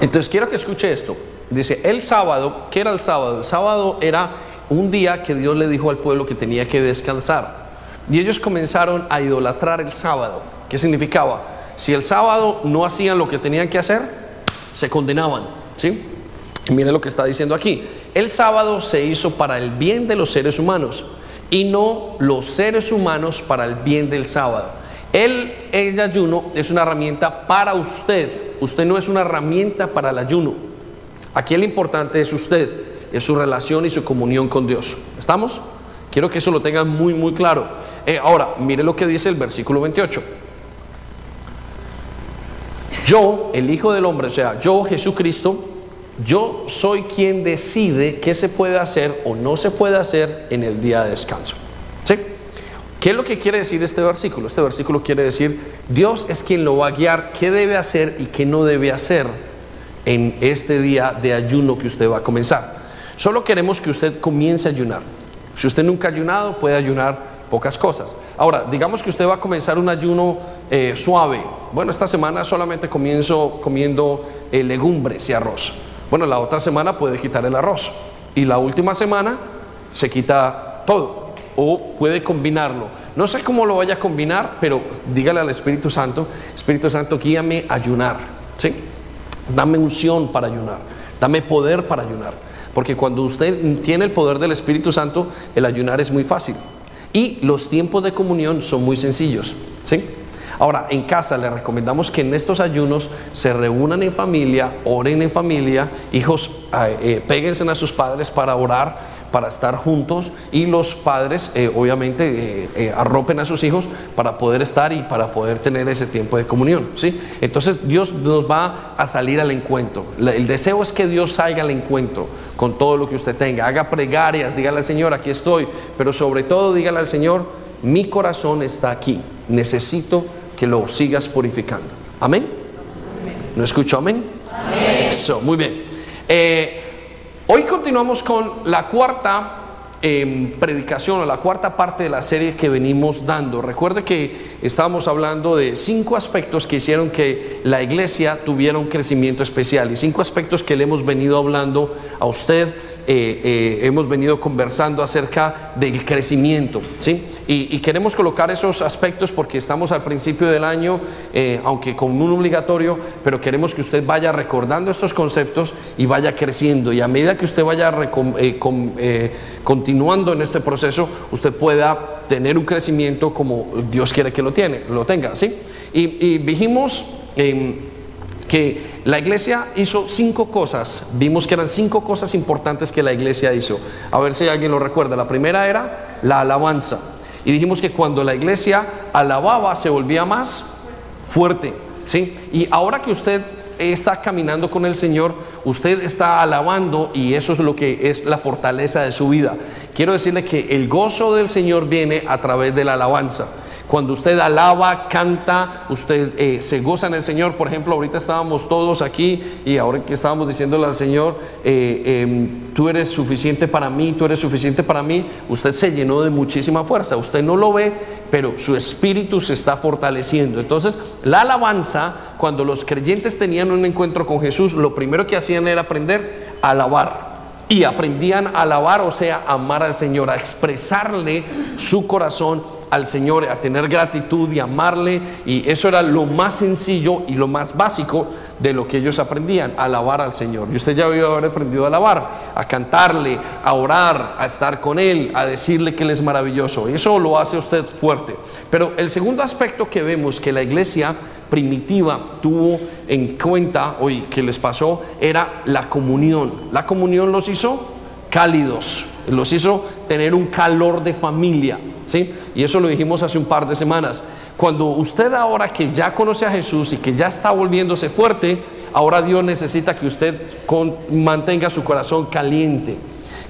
Entonces quiero que escuche esto. Dice, el sábado, ¿qué era el sábado? El sábado era un día que Dios le dijo al pueblo que tenía que descansar. Y ellos comenzaron a idolatrar el sábado. ¿Qué significaba? Si el sábado no hacían lo que tenían que hacer, se condenaban. ¿sí? Y mire lo que está diciendo aquí. El sábado se hizo para el bien de los seres humanos y no los seres humanos para el bien del sábado. El, el ayuno es una herramienta para usted. Usted no es una herramienta para el ayuno. Aquí el importante es usted, es su relación y su comunión con Dios. ¿Estamos? Quiero que eso lo tengan muy, muy claro. Eh, ahora, mire lo que dice el versículo 28. Yo, el Hijo del Hombre, o sea, yo, Jesucristo, yo soy quien decide qué se puede hacer o no se puede hacer en el día de descanso. ¿Qué es lo que quiere decir este versículo? Este versículo quiere decir, Dios es quien lo va a guiar qué debe hacer y qué no debe hacer en este día de ayuno que usted va a comenzar. Solo queremos que usted comience a ayunar. Si usted nunca ha ayunado, puede ayunar pocas cosas. Ahora, digamos que usted va a comenzar un ayuno eh, suave. Bueno, esta semana solamente comienzo comiendo eh, legumbres y arroz. Bueno, la otra semana puede quitar el arroz. Y la última semana se quita todo. O puede combinarlo. No sé cómo lo vaya a combinar, pero dígale al Espíritu Santo, Espíritu Santo, guíame a ayunar. ¿Sí? Dame unción para ayunar. Dame poder para ayunar. Porque cuando usted tiene el poder del Espíritu Santo, el ayunar es muy fácil. Y los tiempos de comunión son muy sencillos. ¿sí? Ahora, en casa le recomendamos que en estos ayunos se reúnan en familia, oren en familia, hijos, eh, eh, péguense a sus padres para orar, para estar juntos y los padres eh, obviamente eh, arropen a sus hijos para poder estar y para poder tener ese tiempo de comunión. ¿sí? Entonces Dios nos va a salir al encuentro. El deseo es que Dios salga al encuentro con todo lo que usted tenga. Haga plegarias, dígale al Señor, aquí estoy, pero sobre todo dígale al Señor, mi corazón está aquí, necesito que lo sigas purificando. Amén. ¿No escucho amén? Amén. Eso, muy bien. Eh, hoy continuamos con la cuarta eh, predicación o la cuarta parte de la serie que venimos dando. Recuerde que estábamos hablando de cinco aspectos que hicieron que la iglesia tuviera un crecimiento especial y cinco aspectos que le hemos venido hablando a usted eh, eh, hemos venido conversando acerca del crecimiento, ¿sí? Y, queremos colocar esos aspectos porque estamos al principio del año, eh, aunque con un obligatorio, pero queremos que usted vaya recordando estos conceptos y vaya creciendo. Y a medida que usted vaya continuando en este proceso, usted pueda tener un crecimiento como Dios quiere que lo, tiene, lo tenga, ¿sí? Y, dijimos que la iglesia hizo cinco cosas, vimos que eran cinco cosas importantes que la iglesia hizo. A ver si alguien lo recuerda. La primera era la alabanza. Y dijimos que cuando la iglesia alababa se volvía más fuerte. ¿sí? Y ahora que usted está caminando con el Señor, usted está alabando y eso es lo que es la fortaleza de su vida. Quiero decirle que el gozo del Señor viene a través de la alabanza. Cuando usted alaba, canta, usted eh, se goza en el Señor. Por ejemplo, ahorita estábamos todos aquí y ahora que estábamos diciéndole al Señor, eh, em, tú eres suficiente para mí, tú eres suficiente para mí, usted se llenó de muchísima fuerza. Usted no lo ve, pero su espíritu se está fortaleciendo. Entonces, la alabanza, cuando los creyentes tenían un encuentro con Jesús, lo primero que hacían era aprender a alabar y aprendían a alabar, o sea, a amar al Señor, a expresarle su corazón al Señor, a tener gratitud y amarle. Y eso era lo más sencillo y lo más básico de lo que ellos aprendían, alabar al Señor. Y usted ya había haber aprendido a alabar, a cantarle, a orar, a estar con Él, a decirle que Él es maravilloso. Eso lo hace usted fuerte. Pero el segundo aspecto que vemos que la iglesia primitiva tuvo en cuenta hoy que les pasó era la comunión. La comunión los hizo cálidos, los hizo tener un calor de familia. ¿sí? Y eso lo dijimos hace un par de semanas. Cuando usted ahora que ya conoce a Jesús y que ya está volviéndose fuerte, ahora Dios necesita que usted mantenga su corazón caliente.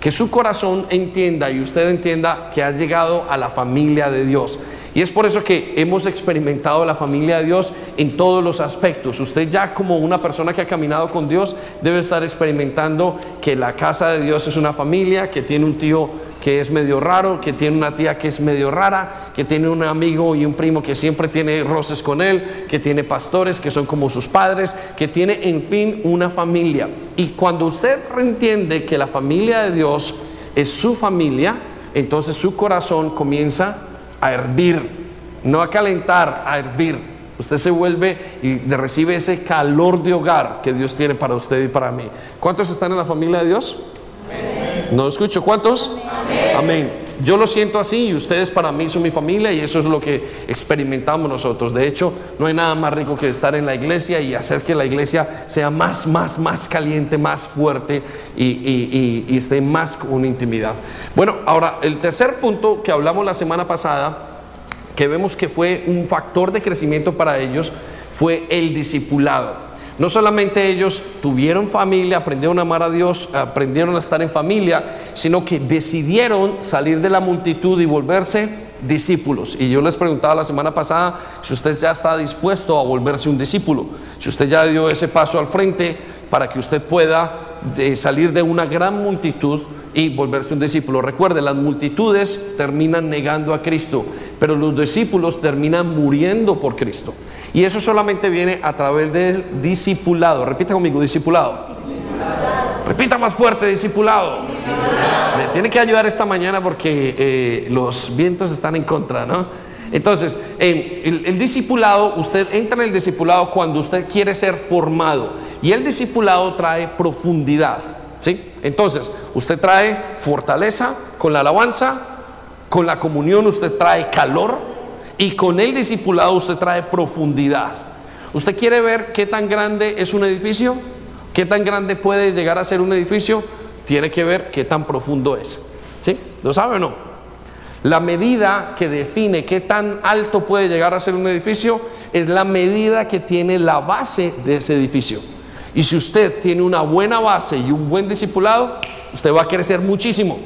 Que su corazón entienda y usted entienda que ha llegado a la familia de Dios. Y es por eso que hemos experimentado la familia de Dios en todos los aspectos. Usted ya como una persona que ha caminado con Dios debe estar experimentando que la casa de Dios es una familia, que tiene un tío que es medio raro, que tiene una tía que es medio rara, que tiene un amigo y un primo que siempre tiene roces con él, que tiene pastores que son como sus padres, que tiene en fin una familia. Y cuando usted entiende que la familia de Dios es su familia, entonces su corazón comienza a hervir, no a calentar, a hervir. Usted se vuelve y recibe ese calor de hogar que Dios tiene para usted y para mí. ¿Cuántos están en la familia de Dios? No escucho, ¿cuántos? Amén. Yo lo siento así y ustedes para mí son mi familia y eso es lo que experimentamos nosotros. De hecho, no hay nada más rico que estar en la iglesia y hacer que la iglesia sea más, más, más caliente, más fuerte y, esté más con intimidad. Bueno, ahora el tercer punto que hablamos la semana pasada, que vemos que fue un factor de crecimiento para ellos, fue el discipulado. No solamente ellos tuvieron familia, aprendieron a amar a Dios, aprendieron a estar en familia, sino que decidieron salir de la multitud y volverse discípulos. Y yo les preguntaba la semana pasada si usted ya está dispuesto a volverse un discípulo, si usted ya dio ese paso al frente para que usted pueda salir de una gran multitud y volverse un discípulo. Recuerde, las multitudes terminan negando a Cristo, pero los discípulos terminan muriendo por Cristo. Y eso solamente viene a través del discipulado. Repita conmigo, discipulado. Repita más fuerte, discipulado. Me tiene que ayudar esta mañana porque eh, los vientos están en contra, ¿no? Entonces, el, el discipulado, usted entra en el discipulado cuando usted quiere ser formado. Y el discipulado trae profundidad. ¿sí? Entonces, usted trae fortaleza con la alabanza, con la comunión usted trae calor, y con el discipulado usted trae profundidad. ¿Usted quiere ver qué tan grande es un edificio? ¿Qué tan grande puede llegar a ser un edificio? Tiene que ver qué tan profundo es. ¿Sí? ¿Lo sabe o no? La medida que define qué tan alto puede llegar a ser un edificio es la medida que tiene la base de ese edificio. Y si usted tiene una buena base y un buen discipulado, usted va a crecer muchísimo.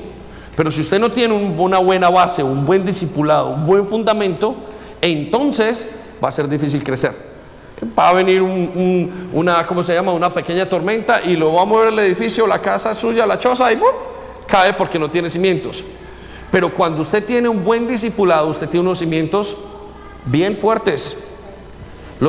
Pero si usted no tiene una buena base, un buen discipulado, un buen fundamento, entonces va a ser difícil crecer. Va a venir una, ¿cómo se llama? Una pequeña tormenta y lo va a mover el edificio, la casa suya, la choza y cae porque no tiene cimientos. Pero cuando usted tiene un buen discipulado, usted tiene unos cimientos bien fuertes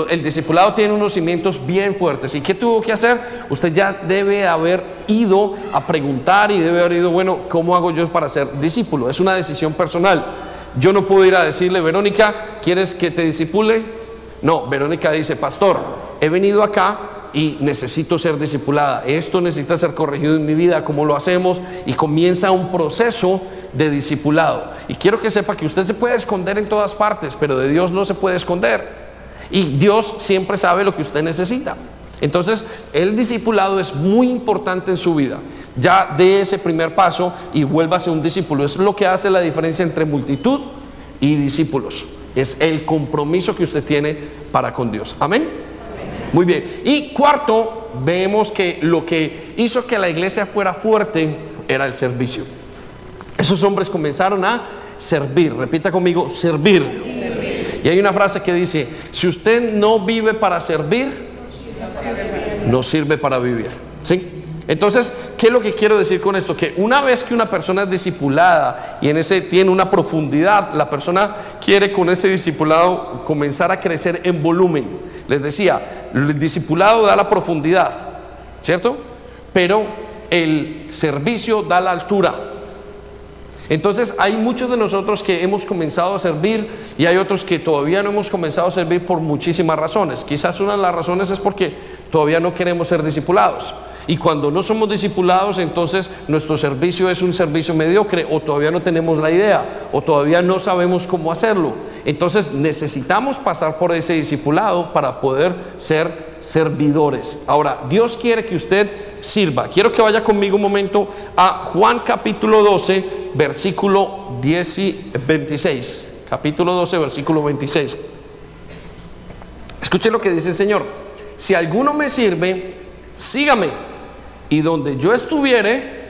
el discipulado tiene unos cimientos bien fuertes. ¿Y qué tuvo que hacer? Usted ya debe haber ido a preguntar y debe haber ido, bueno, ¿cómo hago yo para ser discípulo? Es una decisión personal. Yo no puedo ir a decirle, Verónica, ¿quieres que te disipule? No, Verónica dice, pastor, he venido acá y necesito ser discipulada. Esto necesita ser corregido en mi vida, ¿cómo lo hacemos? Y comienza un proceso de discipulado. Y quiero que sepa que usted se puede esconder en todas partes, pero de Dios no se puede esconder. Y Dios siempre sabe lo que usted necesita. Entonces, el discipulado es muy importante en su vida. Ya dé ese primer paso y vuélvase un discípulo. Es lo que hace la diferencia entre multitud y discípulos. Es el compromiso que usted tiene para con Dios. Amén. Muy bien. Y cuarto, vemos que lo que hizo que la iglesia fuera fuerte era el servicio. Esos hombres comenzaron a servir. Repita conmigo, servir. Y hay una frase que dice, si usted no vive para servir, no sirve para vivir. ¿Sí? Entonces, ¿qué es lo que quiero decir con esto? Que una vez que una persona es discipulada y en ese tiene una profundidad, la persona quiere con ese discipulado comenzar a crecer en volumen. Les decía, el discipulado da la profundidad, ¿cierto? Pero el servicio da la altura. Entonces hay muchos de nosotros que hemos comenzado a servir y hay otros que todavía no hemos comenzado a servir por muchísimas razones. Quizás una de las razones es porque todavía no queremos ser discipulados. Y cuando no somos discipulados, entonces nuestro servicio es un servicio mediocre o todavía no tenemos la idea o todavía no sabemos cómo hacerlo. Entonces necesitamos pasar por ese discipulado para poder ser servidores. Ahora, Dios quiere que usted sirva. Quiero que vaya conmigo un momento a Juan capítulo 12, versículo 10 y 26. Capítulo 12, versículo 26. Escuche lo que dice el Señor. Si alguno me sirve, sígame. Y donde yo estuviere,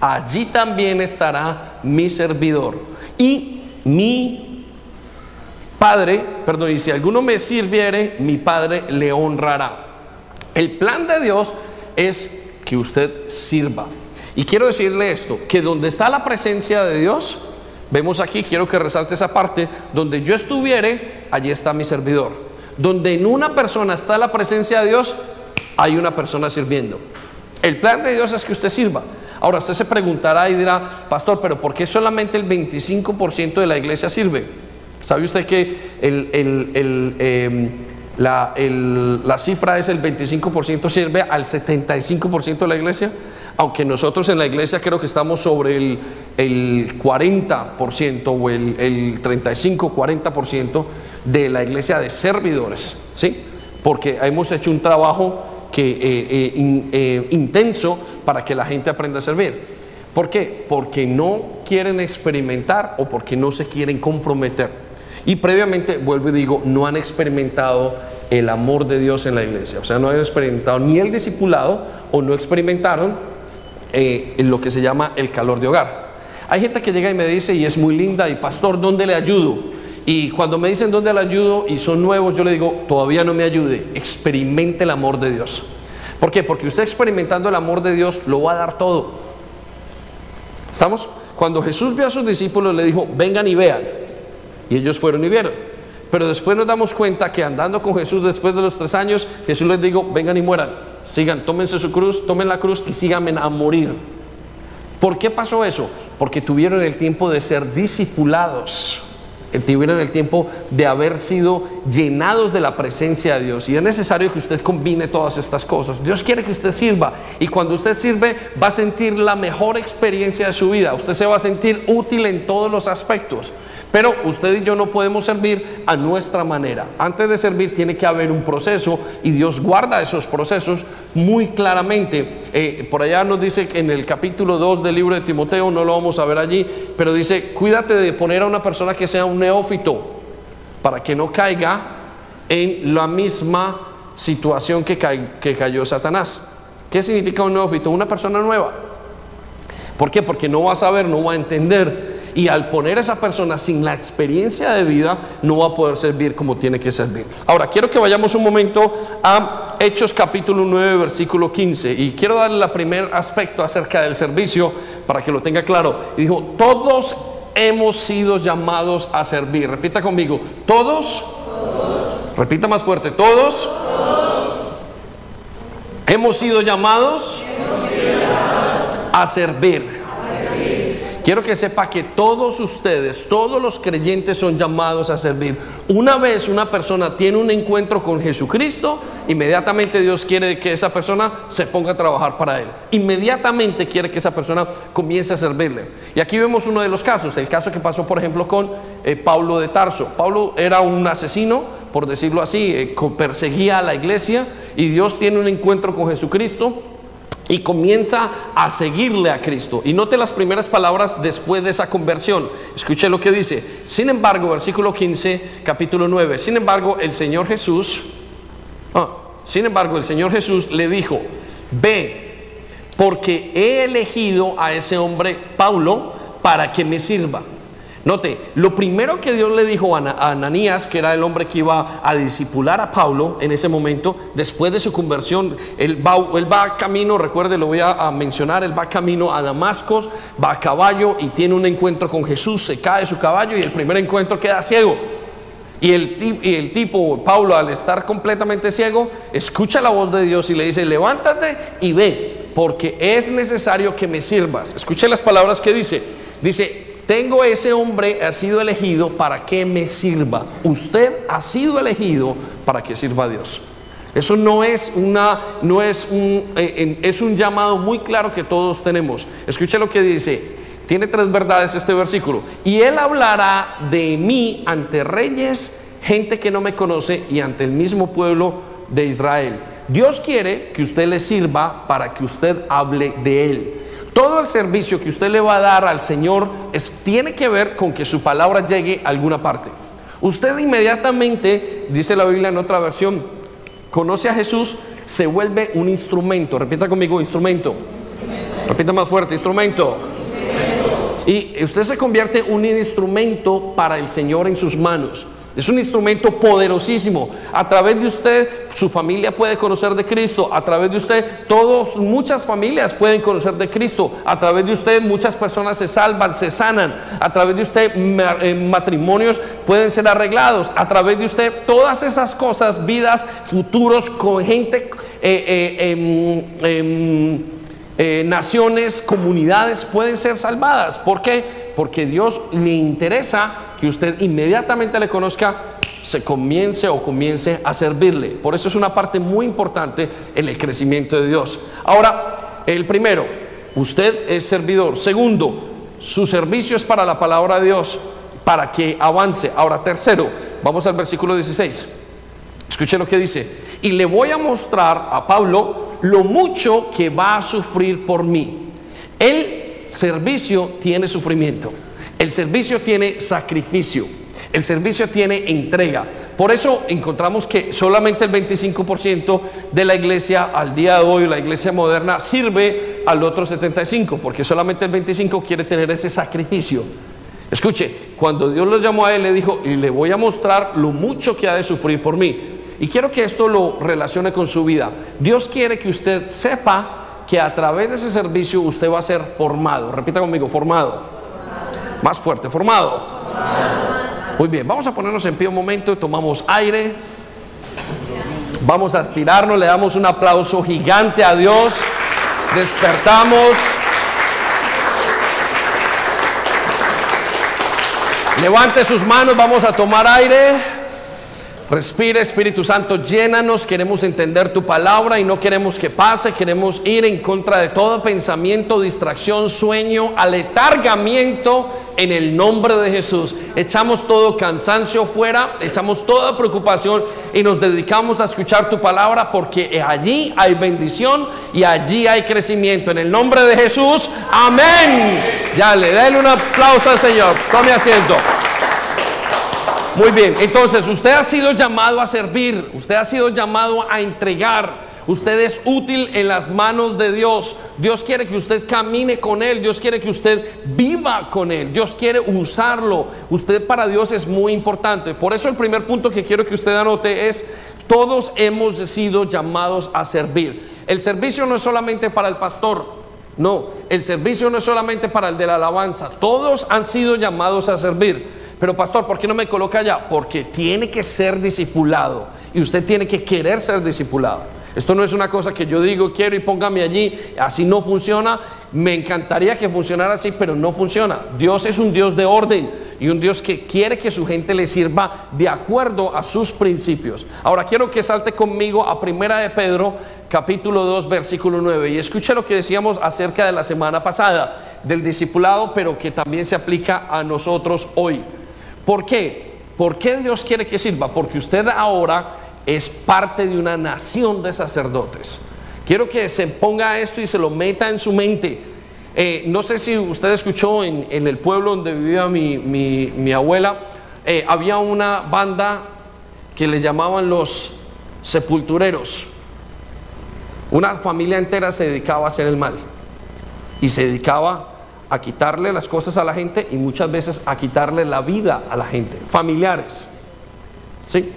allí también estará mi servidor. Y mi Padre, perdón, y si alguno me sirviere, mi Padre le honrará. El plan de Dios es que usted sirva. Y quiero decirle esto, que donde está la presencia de Dios, vemos aquí, quiero que resalte esa parte, donde yo estuviere, allí está mi servidor. Donde en una persona está la presencia de Dios, hay una persona sirviendo. El plan de Dios es que usted sirva. Ahora usted se preguntará y dirá, pastor, pero ¿por qué solamente el 25% de la iglesia sirve? ¿Sabe usted que em, la, cifra es el 25% sirve al 75% de la iglesia? Aunque nosotros en la iglesia creo que estamos sobre el, el 40% o el, el 35-40% de la iglesia de servidores, ¿sí? Porque hemos hecho un trabajo que, eh, eh, eh, intenso para que la gente aprenda a servir. ¿Por qué? Porque no quieren experimentar o porque no se quieren comprometer. Y previamente, vuelvo y digo, no han experimentado el amor de Dios en la iglesia. O sea, no han experimentado ni el discipulado o no experimentaron en lo que se llama el calor de hogar. Hay gente que llega y me dice, y es muy linda, y pastor, ¿dónde le ayudo? Y cuando me dicen dónde le ayudo y son nuevos, yo le digo, todavía no me ayude, experimente el amor de Dios. ¿Por qué? Porque usted experimentando el amor de Dios lo va a dar todo. ¿Estamos? Cuando Jesús vio a sus discípulos le dijo, vengan y vean. Y ellos fueron y vieron. Pero después nos damos cuenta que andando con Jesús después de los tres años, Jesús les dijo, vengan y mueran. Sigan, tómense su cruz, tomen la cruz y síganme a morir. ¿Por qué pasó eso? Porque tuvieron el tiempo de ser discipulados tuvieron el tiempo de haber sido llenados de la presencia de Dios. Y es necesario que usted combine todas estas cosas. Dios quiere que usted sirva. Y cuando usted sirve, va a sentir la mejor experiencia de su vida. Usted se va a sentir útil en todos los aspectos. Pero usted y yo no podemos servir a nuestra manera. Antes de servir tiene que haber un proceso y Dios guarda esos procesos muy claramente. Eh, por allá nos dice que en el capítulo 2 del libro de Timoteo, no lo vamos a ver allí, pero dice, cuídate de poner a una persona que sea un neófito para que no caiga en la misma situación que, cayó Satanás. ¿Qué significa un neófito? Una persona nueva. ¿Por qué? Porque no va a saber, no va a entender y al poner a esa persona sin la experiencia de vida, no va a poder servir como tiene que servir. Ahora, quiero que vayamos un momento a Hechos capítulo 9, versículo 15. Y quiero darle el primer aspecto acerca del servicio para que lo tenga claro. Dijo, todos hemos sido llamados a servir. Repita conmigo, todos. Repita más fuerte, todos. Hemos sido llamados, a servir. Quiero que sepa que todos ustedes, todos los creyentes son llamados a servir. Una vez una persona tiene un encuentro con Jesucristo, inmediatamente Dios quiere que esa persona se ponga a trabajar para Él. Inmediatamente quiere que esa persona comience a servirle. Y aquí vemos uno de los casos, el caso que pasó por ejemplo con eh, Pablo de Tarso. Pablo era un asesino, por decirlo así, eh, perseguía a la iglesia y Dios tiene un encuentro con Jesucristo y comienza a seguirle a Cristo. Y note las primeras palabras después de esa conversión. Escuche lo que dice. Sin embargo, versículo 15, capítulo 9. Sin embargo, el Señor Jesús, ah, sin embargo, el Señor Jesús le dijo, ve, porque he elegido a ese hombre, Paulo, para que me sirva Note, lo primero que Dios le dijo a Ananías, que era el hombre que iba a disipular a Pablo en ese momento, después de su conversión, él va, camino, recuerde, lo voy a, mencionar, él va camino a Damasco, va a caballo y tiene un encuentro con Jesús, se cae su caballo y el primer encuentro queda ciego. Y el, y el tipo, Pablo, al estar completamente ciego, escucha la voz de Dios y le dice, levántate y ve, porque es necesario que me sirvas. Escuche las palabras que dice. Dice, tengo ese hombre, ha sido elegido para que me sirva. Usted ha sido elegido para que sirva a Dios. Eso no es una, no es un, eh, es un llamado muy claro que todos tenemos. Escuche lo que dice. Tiene tres verdades este versículo. Y él hablará de mí ante reyes, gente que no me conoce y ante el mismo pueblo de Israel. Dios quiere que usted le sirva para que usted hable de él. Todo el servicio que usted le va a dar al Señor tiene que ver con que su palabra llegue a alguna parte. Usted inmediatamente, dice la Biblia en otra versión, conoce a Jesús, se vuelve un instrumento. Repita conmigo, instrumento. Repita más fuerte, instrumento. Y usted se convierte en un instrumento para el Señor en sus manos. Es un instrumento poderosísimo. A través de usted, su familia puede conocer de Cristo. A través de usted, todos, muchas familias pueden conocer de Cristo. A través de usted, muchas personas se salvan, se sanan. A través de usted, eh, matrimonios pueden ser arreglados. A través de usted, todas esas cosas, vidas, futuros con gente, eh, eh, em, em, naciones, comunidades pueden ser salvadas. ¿Por qué? Porque Dios le interesa que usted inmediatamente le conozca, se comience o comience a servirle. Por eso es una parte muy importante en el crecimiento de Dios. Ahora, el primero, usted es servidor. Segundo, su servicio es para la palabra de Dios, para que avance. Ahora, tercero, vamos al versículo 16. Escuche lo que dice. Y le voy a mostrar a Pablo lo mucho que va a sufrir por mí. El servicio tiene sufrimiento. El servicio tiene sacrificio. El servicio tiene entrega. Por eso encontramos que solamente el 25% de la iglesia al día de hoy, la iglesia moderna, sirve al otro 75%, porque solamente el 25% quiere tener ese sacrificio. Escuche, cuando Dios lo llamó a él, le dijo, y le voy a mostrar lo mucho que ha de sufrir por mí. Y quiero que esto lo relacione con su vida. Dios quiere que usted sepa que a través de ese servicio usted va a ser formado. Repita conmigo, formado. Más fuerte, formado. Muy bien, vamos a ponernos en pie un momento, tomamos aire. Vamos a estirarnos, le damos un aplauso gigante a Dios. Despertamos. Levante sus manos, vamos a tomar aire. Respira Espíritu Santo, llénanos, queremos entender tu palabra y no queremos que pase, queremos ir en contra de todo pensamiento, distracción, sueño, aletargamiento en el nombre de Jesús. Echamos todo cansancio fuera, echamos toda preocupación y nos dedicamos a escuchar tu palabra porque allí hay bendición y allí hay crecimiento. En el nombre de Jesús, amén. Ya le den un aplauso al Señor. Tome asiento. Muy bien, entonces usted ha sido llamado a servir, usted ha sido llamado a entregar, usted es útil en las manos de Dios. Dios quiere que usted camine con Él, Dios quiere que usted viva con Él, Dios quiere usarlo. Usted para Dios es muy importante. Por eso el primer punto que quiero que usted anote es, todos hemos sido llamados a servir. El servicio no es solamente para el pastor, no, el servicio no es solamente para el de la alabanza, todos han sido llamados a servir. Pero pastor, ¿por qué no me coloca allá? Porque tiene que ser discipulado y usted tiene que querer ser discipulado. Esto no es una cosa que yo digo, quiero y póngame allí, así no funciona. Me encantaría que funcionara así, pero no funciona. Dios es un Dios de orden y un Dios que quiere que su gente le sirva de acuerdo a sus principios. Ahora quiero que salte conmigo a Primera de Pedro, capítulo 2, versículo 9, y escuche lo que decíamos acerca de la semana pasada, del discipulado, pero que también se aplica a nosotros hoy. ¿Por qué? ¿Por qué Dios quiere que sirva? Porque usted ahora es parte de una nación de sacerdotes. Quiero que se ponga esto y se lo meta en su mente. Eh, no sé si usted escuchó en, el pueblo donde vivía mi, abuela, eh, había una banda que le llamaban los sepultureros. Una familia entera se dedicaba a hacer el mal y se dedicaba a quitarle las cosas a la gente y muchas veces a quitarle la vida a la gente, familiares. ¿Sí?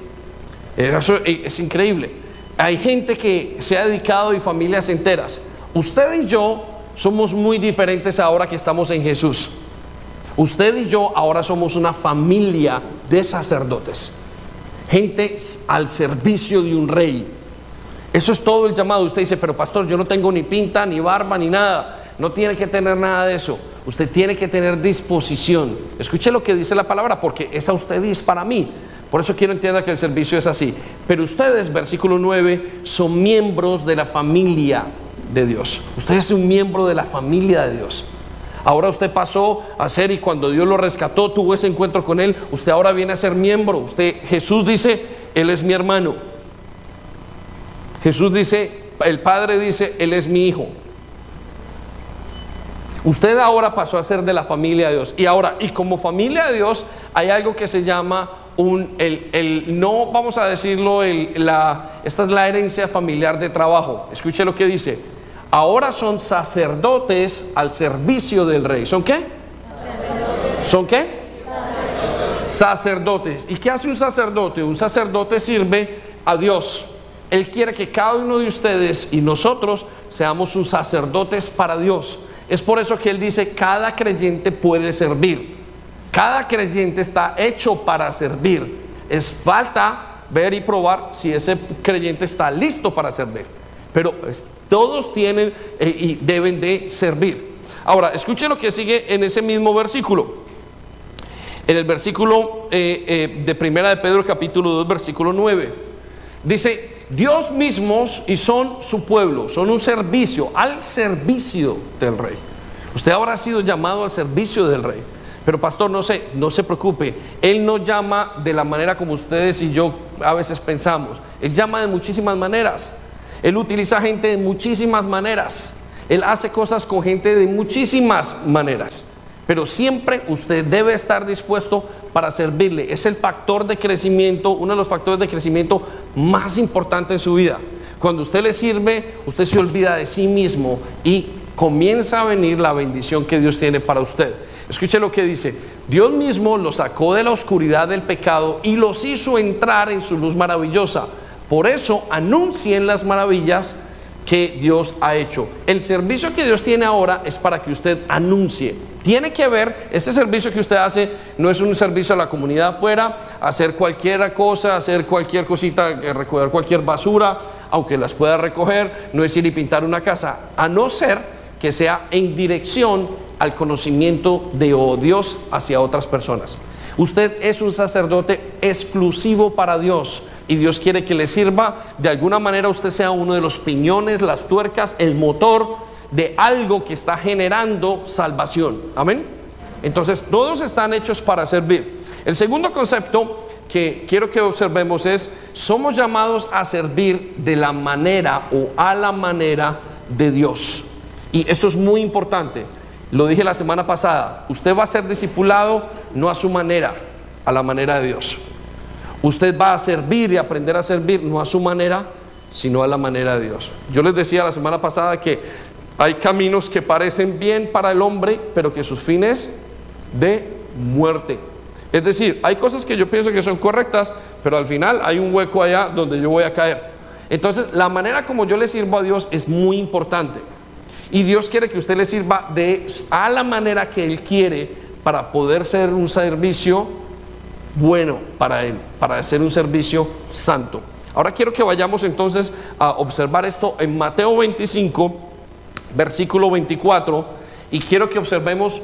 Eso es increíble. Hay gente que se ha dedicado y familias enteras. Usted y yo somos muy diferentes ahora que estamos en Jesús. Usted y yo ahora somos una familia de sacerdotes. Gente al servicio de un rey. Eso es todo el llamado. Usted dice, pero pastor, yo no tengo ni pinta, ni barba, ni nada. No tiene que tener nada de eso. Usted tiene que tener disposición. Escuche lo que dice la palabra, porque es usted es para mí. Por eso quiero entender que el servicio es así. Pero ustedes, versículo 9, son miembros de la familia de Dios. Usted es un miembro de la familia de Dios. Ahora usted pasó a ser y cuando Dios lo rescató, tuvo ese encuentro con Él, usted ahora viene a ser miembro. Usted, Jesús dice, Él es mi hermano. Jesús dice, el Padre dice, Él es mi hijo. Usted ahora pasó a ser de la familia de Dios. Y ahora, y como familia de Dios, hay algo que se llama un, el, no vamos a decirlo, la, esta es la herencia familiar de trabajo. Escuche lo que dice. Ahora son sacerdotes al servicio del rey. ¿Son qué? ¿Son qué? Sacerdotes. ¿Y qué hace un sacerdote? Un sacerdote sirve a Dios. Él quiere que cada uno de ustedes y nosotros seamos sus sacerdotes para Dios. Es por eso que Él dice, cada creyente puede servir. Cada creyente está hecho para servir. Es falta ver y probar si ese creyente está listo para servir. Pero todos tienen eh, y deben de servir. Ahora, escuchen lo que sigue en ese mismo versículo. En el versículo eh, eh, de Primera de Pedro capítulo 2, versículo 9. Dice, Dios mismos y son su pueblo, son un servicio, al servicio del rey. Usted ahora ha sido llamado al servicio del rey. Pero pastor, no se, no se preocupe, Él no llama de la manera como ustedes y yo a veces pensamos. Él llama de muchísimas maneras. Él utiliza gente de muchísimas maneras. Él hace cosas con gente de muchísimas maneras. Pero siempre usted debe estar dispuesto para servirle. Es el factor de crecimiento, uno de los factores de crecimiento más importantes en su vida. Cuando usted le sirve, usted se olvida de sí mismo y comienza a venir la bendición que Dios tiene para usted. Escuche lo que dice. Dios mismo los sacó de la oscuridad del pecado y los hizo entrar en su luz maravillosa. Por eso anuncien las maravillas que Dios ha hecho. El servicio que Dios tiene ahora es para que usted anuncie. Tiene que ver, este servicio que usted hace no es un servicio a la comunidad afuera, hacer cualquier cosa, hacer cualquier cosita, eh, recoger cualquier basura, aunque las pueda recoger, no es ir y pintar una casa, a no ser que sea en dirección al conocimiento de Dios hacia otras personas. Usted es un sacerdote exclusivo para Dios y Dios quiere que le sirva. De alguna manera usted sea uno de los piñones, las tuercas, el motor de algo que está generando salvación. Amén. Entonces todos están hechos para servir. El segundo concepto que quiero que observemos es, somos llamados a servir de la manera o a la manera de Dios. Y esto es muy importante. Lo dije la semana pasada, usted va a ser discipulado no a su manera, a la manera de Dios. Usted va a servir y aprender a servir no a su manera, sino a la manera de Dios. Yo les decía la semana pasada que hay caminos que parecen bien para el hombre, pero que sus fines de muerte. Es decir, hay cosas que yo pienso que son correctas, pero al final hay un hueco allá donde yo voy a caer. Entonces, la manera como yo le sirvo a Dios es muy importante. Y Dios quiere que usted le sirva de a la manera que Él quiere para poder ser un servicio bueno para Él, para hacer un servicio santo. Ahora quiero que vayamos entonces a observar esto en Mateo 25, versículo 24, y quiero que observemos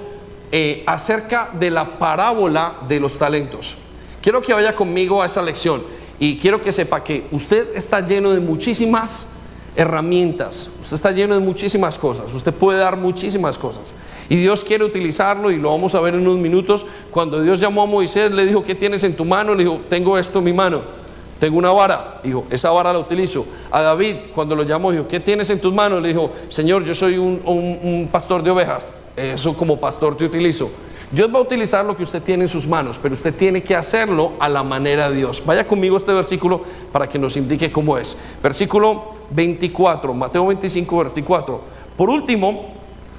eh, acerca de la parábola de los talentos. Quiero que vaya conmigo a esa lección y quiero que sepa que usted está lleno de muchísimas herramientas. Usted está lleno de muchísimas cosas. Usted puede dar muchísimas cosas. Y Dios quiere utilizarlo y lo vamos a ver en unos minutos. Cuando Dios llamó a Moisés, le dijo, ¿qué tienes en tu mano? Le dijo, tengo esto en mi mano. Tengo una vara. Dijo, esa vara la utilizo. A David, cuando lo llamó, dijo, ¿qué tienes en tus manos? Le dijo, Señor, yo soy un, pastor de ovejas. Eso como pastor te utilizo. Dios va a utilizar lo que usted tiene en sus manos, pero usted tiene que hacerlo a la manera de Dios. Vaya conmigo este versículo para que nos indique cómo es. Versículo 24, Mateo 25, 24. Por último,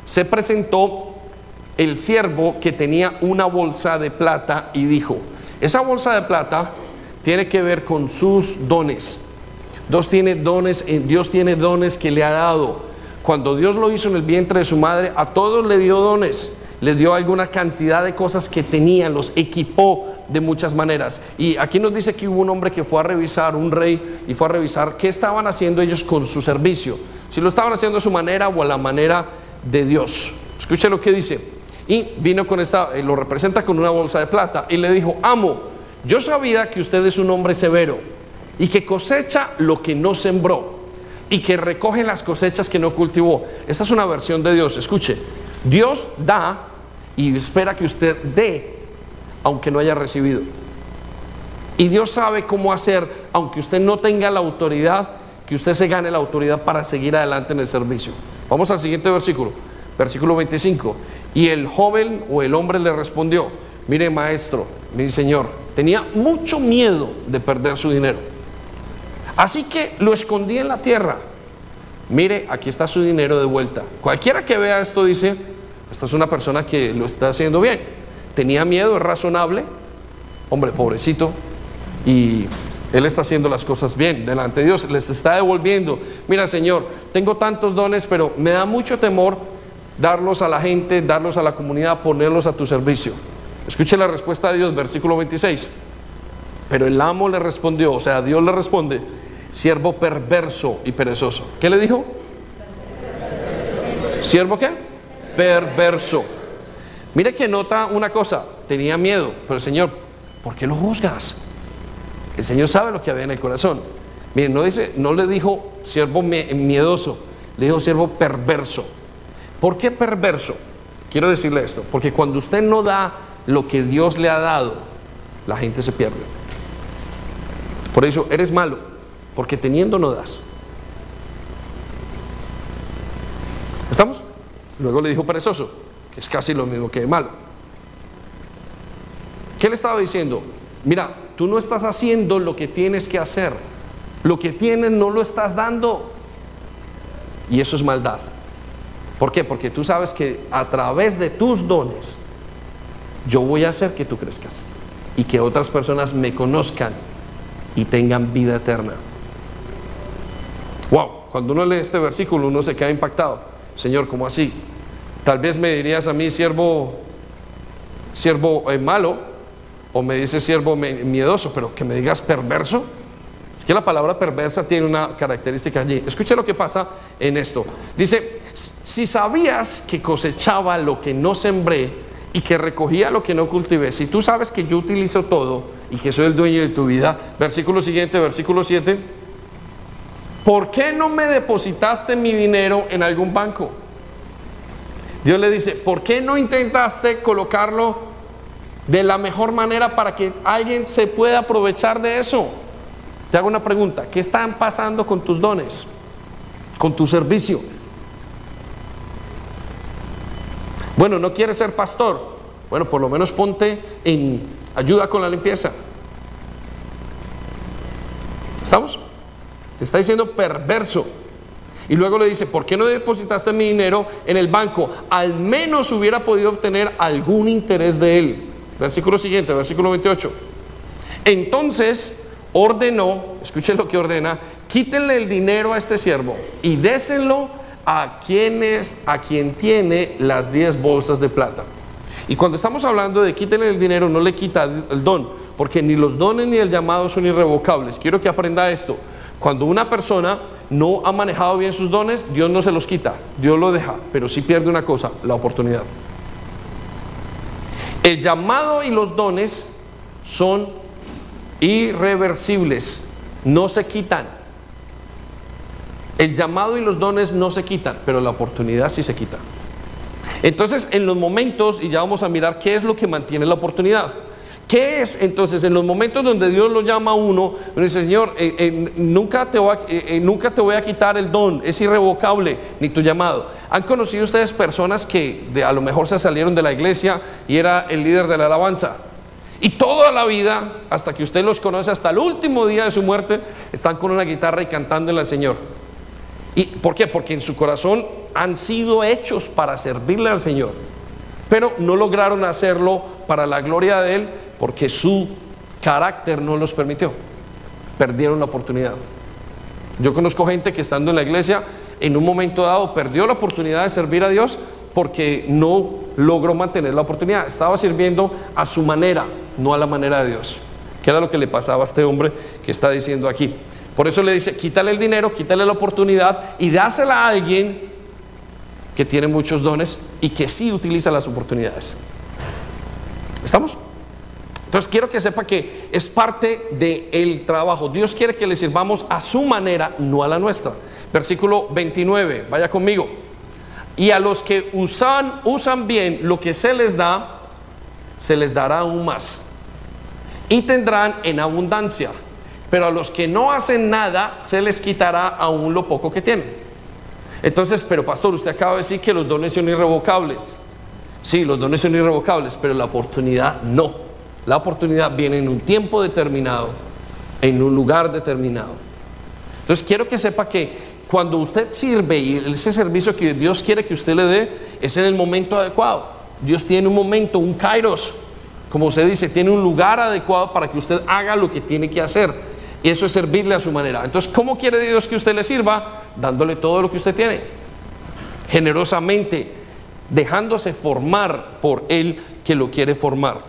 se presentó el siervo que tenía una bolsa de plata y dijo, esa bolsa de plata tiene que ver con sus dones. Dios tiene dones, eh, Dios tiene dones que le ha dado. Cuando Dios lo hizo en el vientre de su madre, a todos le dio dones le dio alguna cantidad de cosas que tenían, los equipó de muchas maneras. Y aquí nos dice que hubo un hombre que fue a revisar, un rey, y fue a revisar qué estaban haciendo ellos con su servicio. Si lo estaban haciendo a su manera o a la manera de Dios. Escuche lo que dice. Y vino con esta, eh, lo representa con una bolsa de plata y le dijo, amo, yo sabía que usted es un hombre severo y que cosecha lo que no sembró y que recoge las cosechas que no cultivó. Esta es una versión de Dios. Escuche, Dios da y espera que usted dé, aunque no haya recibido. Y Dios sabe cómo hacer, aunque usted no tenga la autoridad, que usted se gane la autoridad para seguir adelante en el servicio. Vamos al siguiente versículo, versículo 25. Y el joven o el hombre le respondió, mire maestro, mi señor, tenía mucho miedo de perder su dinero. Así que lo escondí en la tierra. Mire, aquí está su dinero de vuelta. Cualquiera que vea esto dice, esta es una persona que lo está haciendo bien. Tenía miedo, es razonable. hombre, pobrecito, y él está haciendo las cosas bien delante de Dios, les está devolviendo. Mira, Señor, tengo tantos dones, pero me da mucho temor darlos a la gente, darlos a la comunidad, ponerlos a tu servicio. Escuche la respuesta de Dios, versículo 26. Pero el amo le respondió, o sea, Dios le responde, siervo perverso y perezoso. ¿Qué le dijo? ¿Siervo qué? Perverso. Mire que nota una cosa, tenía miedo, pero el Señor, ¿por qué lo juzgas? El Señor sabe lo que había en el corazón. Miren, no, dice, no le dijo siervo miedoso, le dijo siervo perverso. ¿Por qué perverso? Quiero decirle esto, porque cuando usted no da lo que Dios le ha dado, la gente se pierde. Por eso eres malo, porque teniendo no das. ¿Estamos? Luego le dijo perezoso, que es casi lo mismo que malo. ¿Qué le estaba diciendo? Mira, tú no estás haciendo lo que tienes que hacer. Lo que tienes no lo estás dando. Y eso es maldad. ¿Por qué? Porque tú sabes que a través de tus dones yo voy a hacer que tú crezcas y que otras personas me conozcan y tengan vida eterna. Wow, cuando uno lee este versículo uno se queda impactado. Señor, ¿cómo así? Tal vez me dirías a mí, siervo, siervo eh, malo, o me dices siervo miedoso, pero que me digas perverso. Es que la palabra perversa tiene una característica allí. Escuche lo que pasa en esto. Dice, si sabías que cosechaba lo que no sembré y que recogía lo que no cultivé, si tú sabes que yo utilizo todo y que soy el dueño de tu vida, versículo siguiente, versículo 7, ¿por qué no me depositaste mi dinero en algún banco? Dios le dice, ¿por qué no intentaste colocarlo de la mejor manera para que alguien se pueda aprovechar de eso? Te hago una pregunta, ¿qué están pasando con tus dones? Con tu servicio. Bueno, no quieres ser pastor. Bueno, por lo menos ponte en ayuda con la limpieza. ¿Estamos? Te está diciendo perverso. Y luego le dice, ¿por qué no depositaste mi dinero en el banco? Al menos hubiera podido obtener algún interés de él. Versículo siguiente, versículo 28. Entonces ordenó, escuchen lo que ordena, quítenle el dinero a este siervo y désenlo a quienes, a quien tiene las 10 bolsas de plata. Y cuando estamos hablando de quítenle el dinero, no le quita el don, porque ni los dones ni el llamado son irrevocables. Quiero que aprenda esto. Cuando una persona no ha manejado bien sus dones, Dios no se los quita, Dios lo deja, pero sí pierde una cosa, la oportunidad. El llamado y los dones son irreversibles, no se quitan. El llamado y los dones no se quitan, pero la oportunidad sí se quita. Entonces, en los momentos, y ya vamos a mirar qué es lo que mantiene la oportunidad. ¿Qué es entonces en los momentos donde Dios lo llama a uno? Dice, Señor, eh, eh, nunca, te voy a, eh, nunca te voy a quitar el don, es irrevocable ni tu llamado. ¿Han conocido ustedes personas que de, a lo mejor se salieron de la iglesia y era el líder de la alabanza? Y toda la vida, hasta que usted los conoce, hasta el último día de su muerte, están con una guitarra y cantándole al Señor. ¿Y por qué? Porque en su corazón han sido hechos para servirle al Señor, pero no lograron hacerlo para la gloria de Él porque su carácter no los permitió. Perdieron la oportunidad. Yo conozco gente que estando en la iglesia, en un momento dado perdió la oportunidad de servir a Dios porque no logró mantener la oportunidad. Estaba sirviendo a su manera, no a la manera de Dios. Que era lo que le pasaba a este hombre que está diciendo aquí. Por eso le dice, quítale el dinero, quítale la oportunidad y dásela a alguien que tiene muchos dones y que sí utiliza las oportunidades. ¿Estamos? Entonces quiero que sepa que es parte del trabajo. Dios quiere que le sirvamos a su manera, no a la nuestra. Versículo 29, vaya conmigo. Y a los que usan, usan bien lo que se les da, se les dará aún más. Y tendrán en abundancia pero a los que no hacen nada se les quitará aún lo poco que tienen. Entonces, pero pastor, usted acaba de decir que los dones son irrevocables. Sí, los dones son irrevocables, pero la oportunidad no. La oportunidad viene en un tiempo determinado, en un lugar determinado. Entonces, quiero que sepa que cuando usted sirve y ese servicio que Dios quiere que usted le dé es en el momento adecuado. Dios tiene un momento, un kairos, como se dice, tiene un lugar adecuado para que usted haga lo que tiene que hacer. Y eso es servirle a su manera. Entonces, ¿cómo quiere Dios que usted le sirva? Dándole todo lo que usted tiene. Generosamente, dejándose formar por Él que lo quiere formar.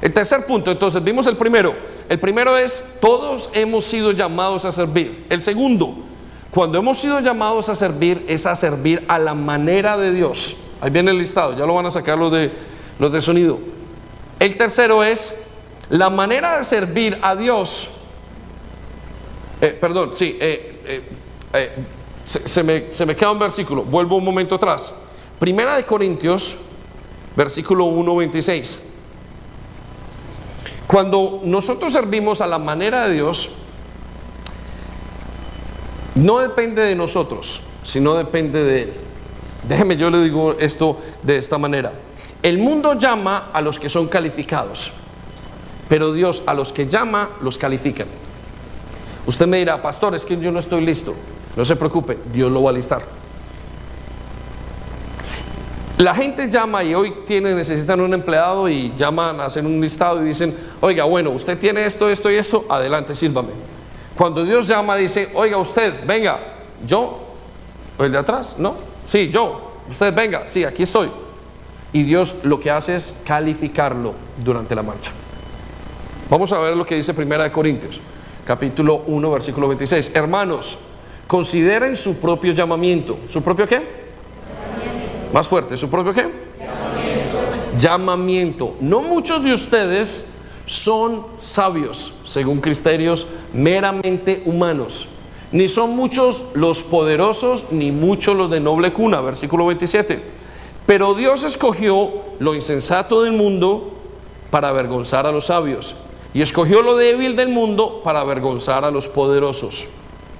El tercer punto, entonces, vimos el primero. El primero es, todos hemos sido llamados a servir. El segundo, cuando hemos sido llamados a servir, es a servir a la manera de Dios. Ahí viene el listado, ya lo van a sacar los de, los de sonido. El tercero es, la manera de servir a Dios. Eh, perdón, sí, eh, eh, se, me, se me queda un versículo, vuelvo un momento atrás. Primera de Corintios, versículo 1, 26. Cuando nosotros servimos a la manera de Dios, no depende de nosotros, sino depende de Él. Déjeme, yo le digo esto de esta manera. El mundo llama a los que son calificados, pero Dios a los que llama los califica. Usted me dirá, pastor, es que yo no estoy listo. No se preocupe, Dios lo va a listar. La gente llama y hoy tiene, necesitan un empleado y llaman, hacen un listado y dicen, oiga, bueno, usted tiene esto, esto y esto, adelante, sírvame. Cuando Dios llama, dice, oiga usted, venga, yo, el de atrás, ¿no? Sí, yo, usted venga, sí, aquí estoy. Y Dios lo que hace es calificarlo durante la marcha. Vamos a ver lo que dice Primera de Corintios, capítulo 1, versículo 26. Hermanos, consideren su propio llamamiento. ¿Su propio qué? Más fuerte, ¿su propio qué? Llamamiento. Llamamiento. No muchos de ustedes son sabios, según criterios meramente humanos. Ni son muchos los poderosos, ni muchos los de noble cuna, versículo 27. Pero Dios escogió lo insensato del mundo para avergonzar a los sabios. Y escogió lo débil del mundo para avergonzar a los poderosos.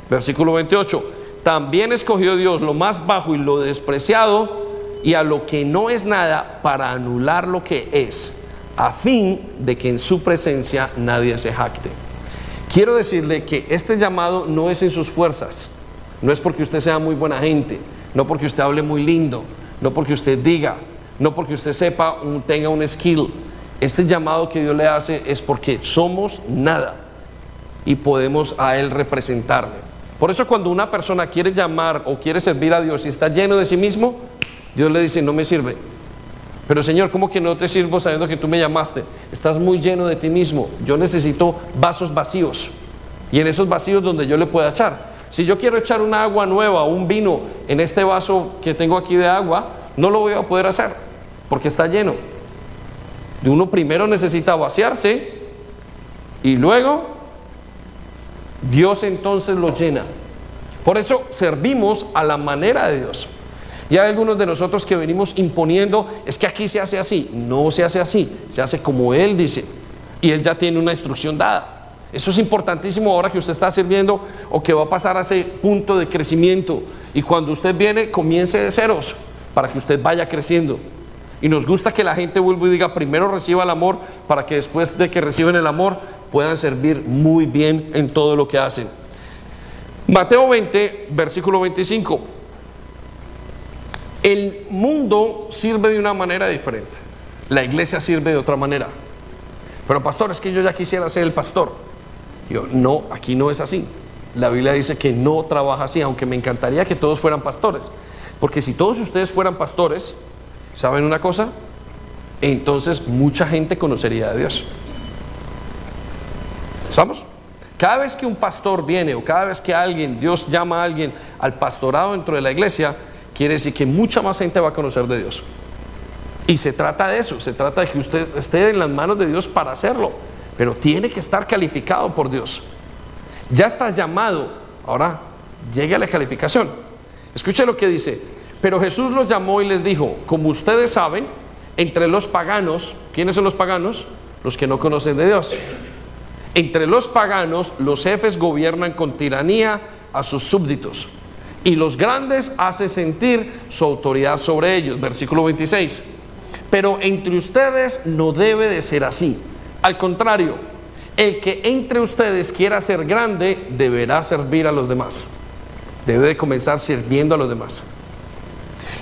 Versículo 28. También escogió Dios lo más bajo y lo despreciado y a lo que no es nada para anular lo que es, a fin de que en su presencia nadie se jacte. Quiero decirle que este llamado no es en sus fuerzas, no es porque usted sea muy buena gente, no porque usted hable muy lindo, no porque usted diga, no porque usted sepa, tenga un skill. Este llamado que Dios le hace es porque somos nada y podemos a Él representarle. Por eso cuando una persona quiere llamar o quiere servir a Dios y está lleno de sí mismo, Dios le dice, no me sirve. Pero Señor, ¿cómo que no te sirvo sabiendo que tú me llamaste? Estás muy lleno de ti mismo. Yo necesito vasos vacíos. Y en esos vacíos donde yo le pueda echar. Si yo quiero echar una agua nueva, un vino en este vaso que tengo aquí de agua, no lo voy a poder hacer porque está lleno. Uno primero necesita vaciarse y luego Dios entonces lo llena. Por eso servimos a la manera de Dios. Y hay algunos de nosotros que venimos imponiendo, es que aquí se hace así. No se hace así, se hace como Él dice. Y Él ya tiene una instrucción dada. Eso es importantísimo ahora que usted está sirviendo o que va a pasar a ese punto de crecimiento. Y cuando usted viene, comience de ceros para que usted vaya creciendo. Y nos gusta que la gente vuelva y diga, primero reciba el amor para que después de que reciben el amor puedan servir muy bien en todo lo que hacen. Mateo 20, versículo 25. El mundo sirve de una manera diferente. La iglesia sirve de otra manera. Pero pastor, es que yo ya quisiera ser el pastor. Yo, no, aquí no es así. La Biblia dice que no trabaja así, aunque me encantaría que todos fueran pastores. Porque si todos ustedes fueran pastores, ¿saben una cosa? Entonces mucha gente conocería a Dios. ¿Estamos? Cada vez que un pastor viene o cada vez que alguien, Dios llama a alguien al pastorado dentro de la iglesia, quiere decir que mucha más gente va a conocer de Dios. Y se trata de eso, se trata de que usted esté en las manos de Dios para hacerlo, pero tiene que estar calificado por Dios. Ya está llamado, ahora llegue a la calificación. Escuche lo que dice, pero Jesús los llamó y les dijo, como ustedes saben, entre los paganos, ¿quiénes son los paganos? Los que no conocen de Dios. Entre los paganos, los jefes gobiernan con tiranía a sus súbditos y los grandes hace sentir su autoridad sobre ellos. Versículo 26. Pero entre ustedes no debe de ser así. Al contrario, el que entre ustedes quiera ser grande deberá servir a los demás. Debe de comenzar sirviendo a los demás.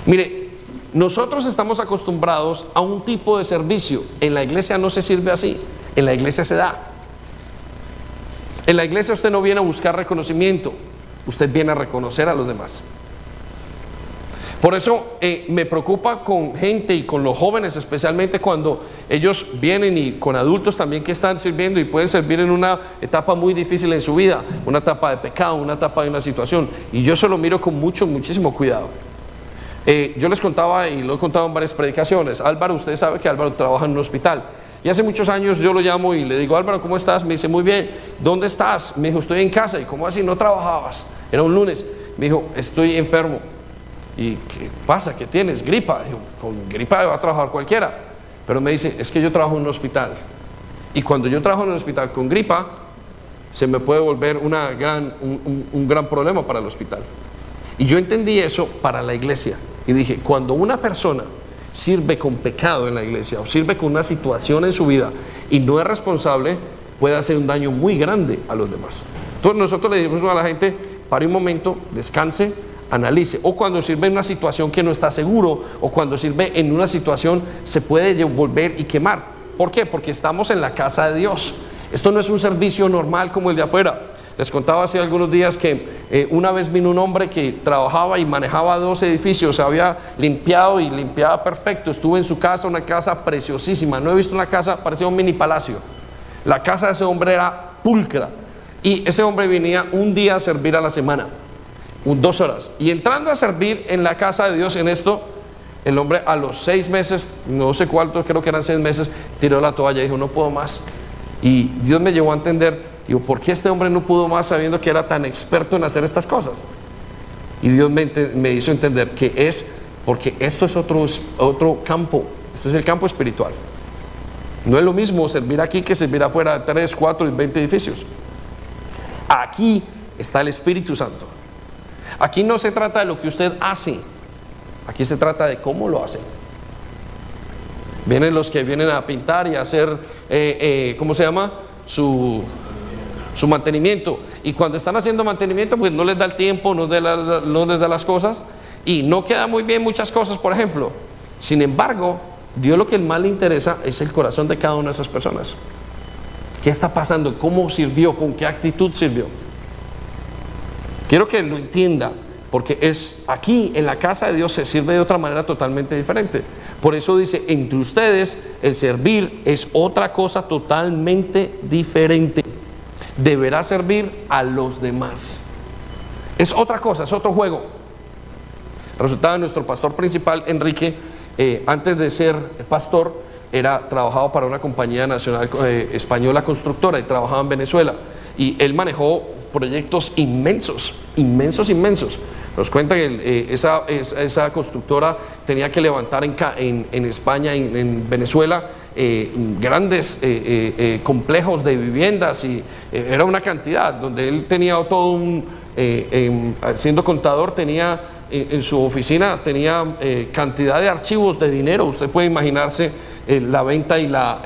Mire, nosotros estamos acostumbrados a un tipo de servicio. En la iglesia no se sirve así, en la iglesia se da. En la iglesia usted no viene a buscar reconocimiento, usted viene a reconocer a los demás. Por eso eh, me preocupa con gente y con los jóvenes, especialmente cuando ellos vienen y con adultos también que están sirviendo y pueden servir en una etapa muy difícil en su vida, una etapa de pecado, una etapa de una situación. Y yo se lo miro con mucho, muchísimo cuidado. Eh, yo les contaba y lo he contado en varias predicaciones. Álvaro, usted sabe que Álvaro trabaja en un hospital. Y hace muchos años yo lo llamo y le digo, Álvaro, ¿cómo estás? Me dice, muy bien. ¿Dónde estás? Me dijo, estoy en casa. ¿Y cómo así? ¿No trabajabas? Era un lunes. Me dijo, estoy enfermo. ¿Y qué pasa? ¿Qué tienes? Gripa. con gripa va a trabajar cualquiera. Pero me dice, es que yo trabajo en un hospital. Y cuando yo trabajo en un hospital con gripa, se me puede volver una gran, un, gran problema para el hospital. Y yo entendí eso para la iglesia. Y dije, cuando una persona sirve con pecado en la iglesia o sirve con una situación en su vida y no es responsable, puede hacer un daño muy grande a los demás. Entonces nosotros le decimos a la gente, pare un momento, descanse, analice. O cuando sirve en una situación que no está seguro, o cuando sirve en una situación se puede volver y quemar. ¿Por qué? Porque estamos en la casa de Dios. Esto no es un servicio normal como el de afuera. Les contaba hace algunos días que eh, una vez vino un hombre que trabajaba y manejaba dos edificios, se había limpiado y limpiaba perfecto. Estuve en su casa, una casa preciosísima. No he visto una casa, parecía un mini palacio. La casa de ese hombre era pulcra. Y ese hombre venía un día a servir a la semana dos horas. Y entrando a servir en la casa de Dios en esto, el hombre a los seis meses, no sé cuántos, creo que eran seis meses, tiró la toalla y dijo, no puedo más. Y Dios me llevó a entender, digo, ¿por qué este hombre no pudo más sabiendo que era tan experto en hacer estas cosas? Y Dios me, hizo entender que es porque esto es otro, otro campo, este es el campo espiritual. No es lo mismo servir aquí que servir afuera de tres, cuatro y veinte edificios. Aquí está el Espíritu Santo. Aquí no se trata de lo que usted hace, aquí se trata de cómo lo hace. Vienen los que vienen a pintar y a hacer, eh, eh, ¿cómo se llama? Su, su, mantenimiento. Y cuando están haciendo mantenimiento, pues no les da el tiempo, no, les da las cosas. Y no queda muy bien muchas cosas, por ejemplo. Sin embargo, Dios lo que más le interesa es el corazón de cada una de esas personas. ¿Qué está pasando? ¿Cómo sirvió? ¿Con qué actitud sirvió? Quiero que lo entienda, porque es aquí en la casa de Dios se sirve de otra manera totalmente diferente. Por eso dice, entre ustedes el servir es otra cosa totalmente diferente. Deberá servir a los demás. Es otra cosa, es otro juego. Resultado, nuestro pastor principal, Enrique, eh, antes de ser pastor, era trabajado para una compañía nacional eh, española constructora y trabajaba en Venezuela. Y él manejó proyectos inmensos, inmensos, inmensos. Nos cuenta que eh, esa, esa, constructora tenía que levantar en, en, España, en, Venezuela, eh, grandes eh, complejos de viviendas y era una cantidad, donde él tenía todo un, em, siendo contador, tenía en su oficina, tenía cantidad de archivos de dinero, usted puede imaginarse la venta y la,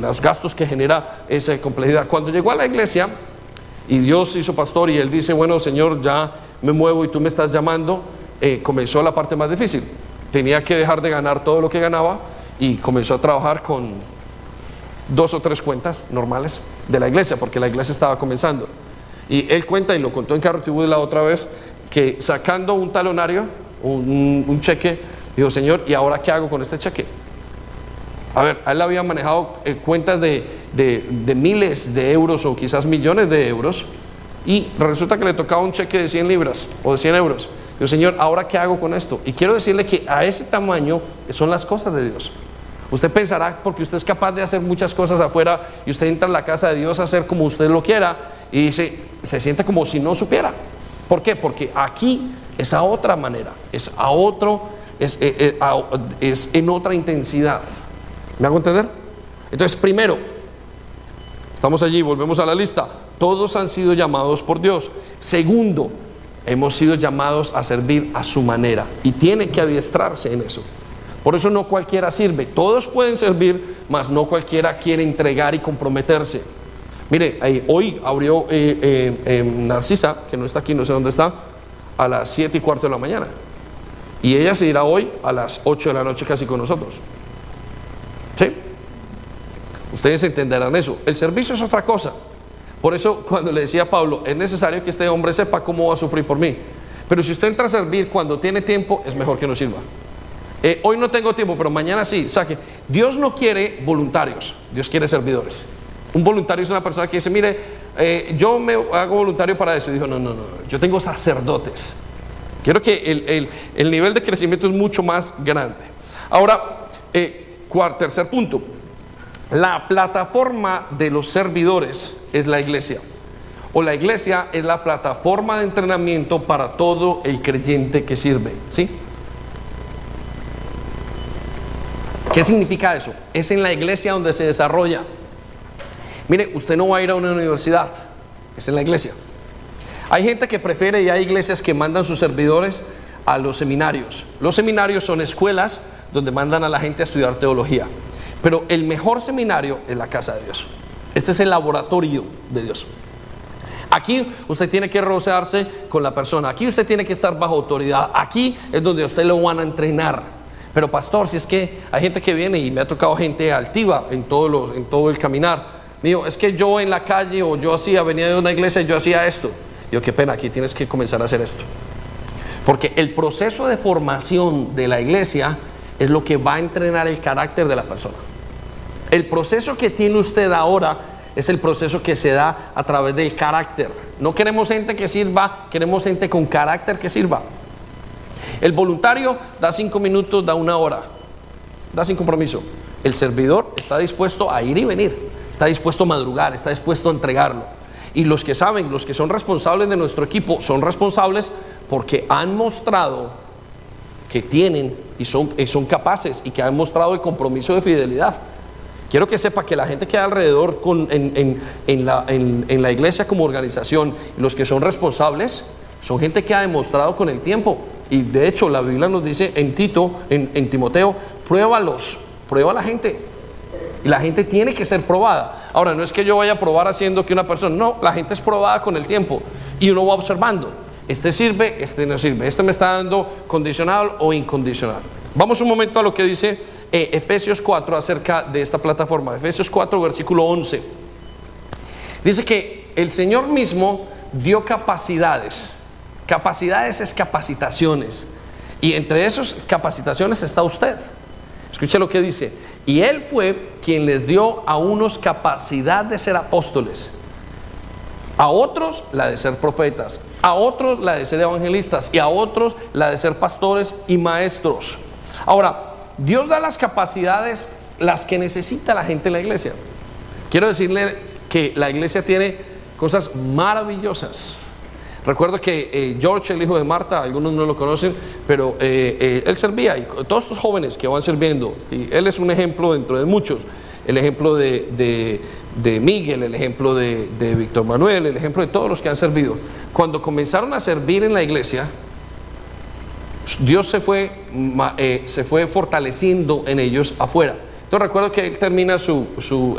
los gastos que genera esa complejidad. Cuando llegó a la iglesia, y Dios hizo pastor y él dice, bueno Señor, ya me muevo y tú me estás llamando, eh, comenzó la parte más difícil. Tenía que dejar de ganar todo lo que ganaba y comenzó a trabajar con dos o tres cuentas normales de la iglesia, porque la iglesia estaba comenzando. Y él cuenta, y lo contó en Carro la otra vez, que sacando un talonario, un, un cheque, dijo, Señor, ¿y ahora qué hago con este cheque? A ver, él había manejado eh, cuentas de, miles de euros o quizás millones de euros y resulta que le tocaba un cheque de 100 libras o de 100 euros. Digo, Señor, ¿ahora qué hago con esto? Y quiero decirle que a ese tamaño son las cosas de Dios. Usted pensará, porque usted es capaz de hacer muchas cosas afuera y usted entra en la casa de Dios a hacer como usted lo quiera y dice, se siente como si no supiera. ¿Por qué? Porque aquí es a otra manera, es a otro, es, eh, eh, es en otra intensidad. ¿Me hago entender? Entonces, primero, estamos allí, volvemos a la lista. Todos han sido llamados por Dios. Segundo, hemos sido llamados a servir a su manera y tiene que adiestrarse en eso. Por eso no cualquiera sirve. Todos pueden servir, mas no cualquiera quiere entregar y comprometerse. Mire, hoy abrió eh, eh, em, Narcisa, que no está aquí, no sé dónde está, a las 7 y cuarto de la mañana. Y ella se irá hoy a las 8 de la noche casi con nosotros. ¿Sí? Ustedes entenderán eso. El servicio es otra cosa. Por eso cuando le decía a Pablo, es necesario que este hombre sepa cómo va a sufrir por mí. Pero si usted entra a servir cuando tiene tiempo, es mejor que no sirva. Eh, hoy no tengo tiempo, pero mañana sí. Saque. Dios no quiere voluntarios, Dios quiere servidores. Un voluntario es una persona que dice, mire, eh, yo me hago voluntario para eso. Y dijo, no, no, no, yo tengo sacerdotes. Quiero que el, nivel de crecimiento es mucho más grande. Ahora, eh, tercer punto. La plataforma de los servidores es la iglesia. O la iglesia es la plataforma de entrenamiento para todo el creyente que sirve. ¿Sí? ¿Qué significa eso? Es en la iglesia donde se desarrolla. Mire, usted no va a ir a una universidad, es en la iglesia. Hay gente que prefiere y hay iglesias que mandan sus servidores a los seminarios. Los seminarios son escuelas donde mandan a la gente a estudiar teología. Pero el mejor seminario es la casa de Dios. Este es el laboratorio de Dios. Aquí usted tiene que rocearse con la persona. Aquí usted tiene que estar bajo autoridad. Aquí es donde usted lo van a entrenar. Pero pastor, si es que hay gente que viene y me ha tocado gente altiva en todo, en todo el caminar. Digo, es que yo en la calle o yo hacía, venía de una iglesia y yo hacía esto. Digo, qué pena, aquí tienes que comenzar a hacer esto. Porque el proceso de formación de la iglesia es lo que va a entrenar el carácter de la persona. El proceso que tiene usted ahora es el proceso que se da a través del carácter. No queremos gente que sirva, queremos gente con carácter que sirva. El voluntario da cinco minutos, da una hora, da sin compromiso. El servidor está dispuesto a ir y venir, está dispuesto a madrugar, está dispuesto a entregarlo. Y los que saben, los que son responsables de nuestro equipo, son responsables porque han mostrado que tienen y son, son capaces y que han mostrado el compromiso de fidelidad. Quiero que sepa que la gente que hay alrededor en, la, en, la, iglesia como organización, los que son responsables, son gente que ha demostrado con el tiempo y de hecho la Biblia nos dice en Tito, en, Timoteo, pruébalos, prueba a la gente. Y la gente tiene que ser probada. Ahora, no es que yo vaya a probar haciendo que una persona, no, la gente es probada con el tiempo y uno va observando. Este sirve, este no sirve, este me está dando condicional o incondicional. Vamos un momento a lo que dice eh, Efesios 4 acerca de esta plataforma. Efesios 4, versículo 11. Dice que el Señor mismo dio capacidades Capacidades es capacitaciones. Y entre esas capacitaciones está usted. Escuche lo que dice. Y Él fue quien les dio a unos capacidad de ser apóstoles, a otros la de ser profetas, a otros la de ser evangelistas y a otros la de ser pastores y maestros. Ahora, Dios da las capacidades, las que necesita la gente en la iglesia. Quiero decirle que la iglesia tiene cosas maravillosas. Recuerdo que eh, George, el hijo de Marta, algunos no lo conocen, pero eh, eh, él servía y todos estos jóvenes que van sirviendo, y él es un ejemplo dentro de muchos, el ejemplo de, Miguel, el ejemplo de, Víctor Manuel, el ejemplo de todos los que han servido. Cuando comenzaron a servir en la iglesia, Dios se fue, se fue fortaleciendo en ellos afuera. Entonces recuerdo que él termina su, su,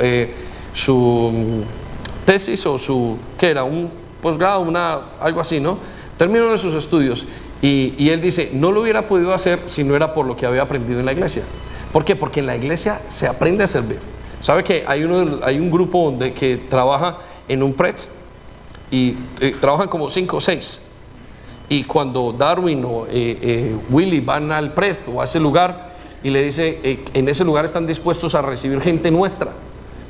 su mm, tesis o su, que era un posgrado, una, algo así, ¿no? Terminó de sus estudios y, él dice, no lo hubiera podido hacer si no era por lo que había aprendido en la iglesia. ¿Por? Porque en la iglesia se aprende a servir. ¿Sabe que hay, uno, hay un grupo donde, que trabaja en un PRET y eh, trabajan como cinco o seis? Y cuando Darwin o eh, eh, Willy van al PRET o a ese lugar y le dice, en ese lugar están dispuestos a recibir gente nuestra